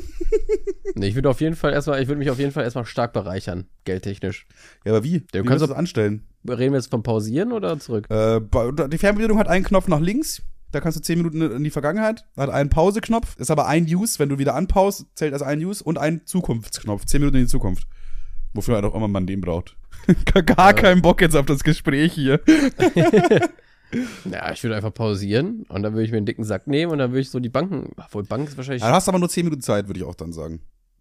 Nee, ich würde auf jeden Fall erstmal, ich würde mich auf jeden Fall erstmal stark bereichern, geldtechnisch. Ja, aber wie? Du wie kannst du das anstellen? Reden wir jetzt vom Pausieren oder zurück? Äh, die Fernbedienung hat einen Knopf nach links. Da kannst du 10 Minuten in die Vergangenheit. Hat einen Pause-Knopf. Ist aber ein Use. Wenn du wieder anpaust, zählt als ein Use. Und ein Zukunftsknopf. 10 Minuten in die Zukunft. Wofür halt auch immer man den braucht. Gar keinen Bock jetzt auf das Gespräch hier. [laughs] Ja, ich würde einfach pausieren und dann würde ich mir einen dicken Sack nehmen und dann würde ich so die Banken, obwohl Bank ist wahrscheinlich, du hast aber nur 10 Minuten Zeit, würde ich auch dann sagen.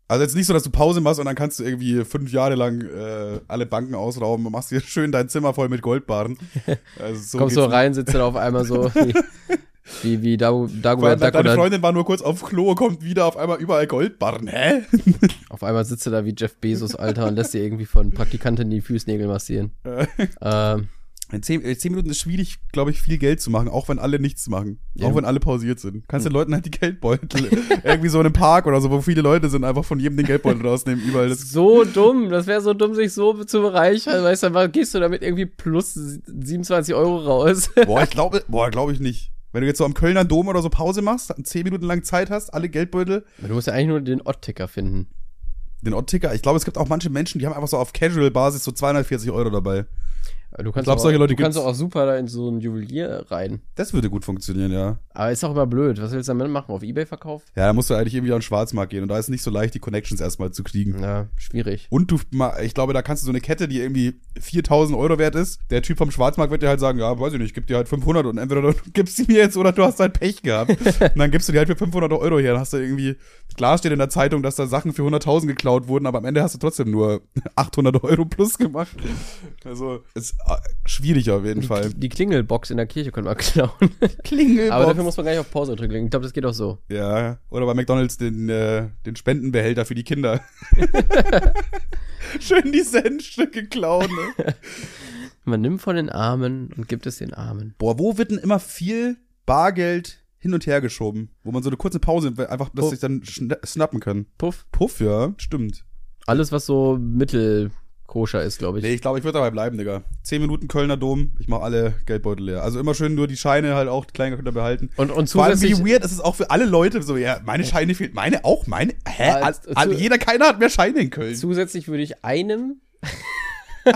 Also jetzt nicht so, dass du Pause machst und dann kannst du irgendwie fünf Jahre lang äh, alle Banken ausrauben und machst dir [laughs] schön dein Zimmer voll mit Goldbarren. [laughs] Also so kommst du rein, sitzt dann auf einmal so wie, wie, Dago, allem, Duck deine Freundin war nur kurz auf Klo, kommt wieder auf einmal überall Goldbarren. Hä? [laughs] auf einmal sitzt du da wie Jeff Bezos, Alter, und lässt dir irgendwie von Praktikantin die Fußnägel massieren. ähm, In zehn, in zehn Minuten ist schwierig, glaube ich, viel Geld zu machen, auch wenn alle nichts machen. Ja. Auch wenn alle pausiert sind. Kannst den Leuten halt die Geldbeutel [laughs] irgendwie so in einem Park oder so, wo viele Leute sind, einfach von jedem den Geldbeutel rausnehmen, überall. Das, so dumm, das wäre so dumm, sich so zu bereichern, weißt du, dann gehst du damit irgendwie plus 27 Euro raus. boah, ich glaube, boah, glaube ich nicht. Wenn du jetzt so am Kölner Dom oder so Pause machst, zehn Minuten lang Zeit hast, alle Geldbeutel, Du musst ja eigentlich nur den Odd-Ticker finden. den Odd-Ticker. Ich glaube, es gibt auch manche Menschen, die haben einfach so auf Casual-Basis so 240 Euro dabei. Du kannst, glaub, auch, du kannst auch super da in so ein Juwelier rein. Das würde gut funktionieren, ja. Aber ist auch immer blöd. Was willst du damit machen? Auf Ebay verkauft? Ja, da musst du eigentlich irgendwie auf den Schwarzmarkt gehen und da ist nicht so leicht, die Connections erstmal zu kriegen. Ja, schwierig. Und du, ich glaube, da kannst du so eine Kette, die irgendwie 4000 Euro wert ist. Der Typ vom Schwarzmarkt wird dir halt sagen, ja, weiß ich nicht, ich geb dir halt 500 und entweder du [laughs] gibst sie mir jetzt oder du hast halt Pech gehabt. [laughs] und dann gibst du dir halt für 500 Euro her. Dann hast du irgendwie, klar steht in der Zeitung, dass da Sachen für 100.000 geklaut wurden, aber am Ende hast du trotzdem nur [laughs] 800 Euro plus gemacht. Also, äh, schwierig auf jeden Fall. Die Klingelbox in der Kirche können wir [laughs] klauen. Klingelbox. Aber dafür muss man gar nicht auf Pause drücken. Ich glaube, das geht auch so. Ja, oder bei McDonalds den, äh, den Spendenbehälter für die Kinder. [laughs] Schön die Centstücke klauen, ne? [laughs] Man nimmt von den Armen und gibt es den Armen. Boah, wo wird denn immer viel Bargeld hin und her geschoben? Wo man so eine kurze Pause einfach, dass Puff. sich dann schna snappen kann. Puff. Puff, ja, stimmt. Alles, was so mittelkoscher ist, glaube ich. Nee, ich glaube, ich würde dabei bleiben, Digga. Zehn Minuten Kölner Dom, ich mache alle Geldbeutel leer. Also immer schön nur die Scheine halt auch, die Kleingeld behalten. Und, und Vor allem, zusätzlich. wie weird ist es auch für alle Leute so, ja, meine Scheine fehlen, meine auch, meine, hä? Ja, zu- all, jeder, keiner hat mehr Scheine in Köln. Zusätzlich würde ich einem [laughs]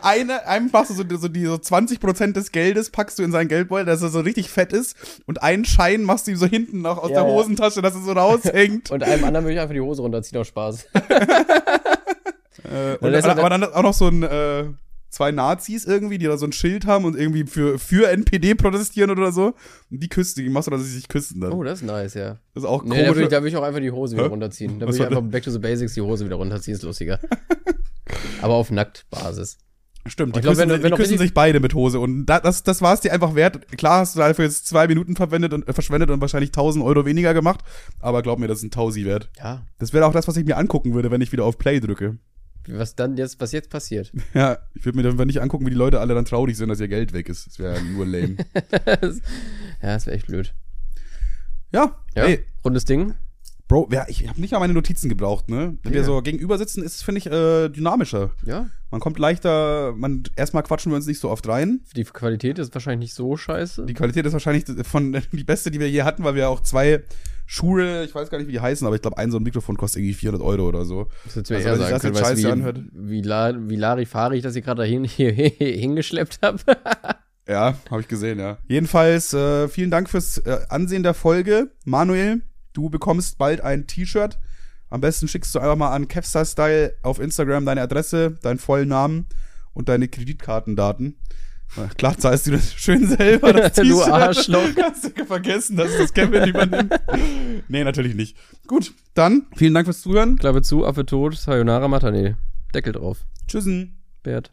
Eine, einem machst du so, so die so 20% des Geldes packst du in seinen Geldbeutel, dass er so richtig fett ist und einen Schein machst du ihm so hinten noch aus Ja, der. Hosentasche, dass er so raushängt. [laughs] und einem anderen würde ich einfach die Hose runterziehen aus Spaß. [laughs] äh, und, aber dann auch noch so ein äh, zwei Nazis irgendwie, die da so ein Schild haben und irgendwie für, für NPD protestieren oder so. Und die küsst, die machst du, dass sie sich küssen dann. Oh, das ist nice, ja. das ist auch Nee, da würde ich, würd ich auch einfach die Hose wieder Hä? runterziehen. Da würde ich einfach back to the basics die Hose wieder runterziehen, ist lustiger. [laughs] Aber auf Nacktbasis. Stimmt, die, Ich glaub, küssen, wenn- die wenn noch küssen sich beide mit Hose. Und da, das, das war es dir einfach wert. Klar hast du dafür jetzt zwei Minuten verwendet und, äh, verschwendet und wahrscheinlich 1000 Euro weniger gemacht. Aber glaub mir, das ist ein Tausi wert. Ja. Das wäre auch das, was ich mir angucken würde, wenn ich wieder auf Play drücke. Was dann jetzt, was jetzt passiert. [laughs] Ja, ich würde mir dann nicht angucken, wie die Leute alle dann traurig sind, dass ihr Geld weg ist. Das wäre nur lame. [laughs] ja, das wäre echt blöd. ja, Ja. ey, Rundes Ding. Bro, ja, ich habe nicht mal meine Notizen gebraucht, ne? Wenn wir Ja. so gegenüber sitzen, ist es, finde ich, äh, dynamischer. Ja. Man kommt leichter, man, erstmal quatschen wir uns nicht so oft rein. Die Qualität ist wahrscheinlich nicht so scheiße. Die Qualität ist wahrscheinlich von [laughs] die beste, die wir je hatten, weil wir auch zwei Schuhe, ich weiß gar nicht, wie die heißen, aber ich glaube, ein so ein Mikrofon kostet irgendwie 400 Euro oder so. Das du mir Also, eher sagen das können, weißt du, wie, anhört. wie, La, wie Larifari ich das hier gerade dahin [laughs] hier, hingeschleppt habe. Ja, habe ich gesehen, ja. Jedenfalls, äh, vielen Dank fürs äh, Ansehen der Folge. Manuel, du bekommst bald ein T-Shirt. Am besten schickst du einfach mal an Kevstar Style auf Instagram deine Adresse, deinen vollen Namen und deine Kreditkartendaten. Klar, zahlst du das schön selber, das [laughs] Du. Arschloch. [laughs] Hast du vergessen, dass das Kevin übernimmt? nee, natürlich nicht. Gut, dann vielen Dank fürs Zuhören. Klappe zu, Affe tot, Sayonara Matane. Deckel drauf. Tschüssen. Bert.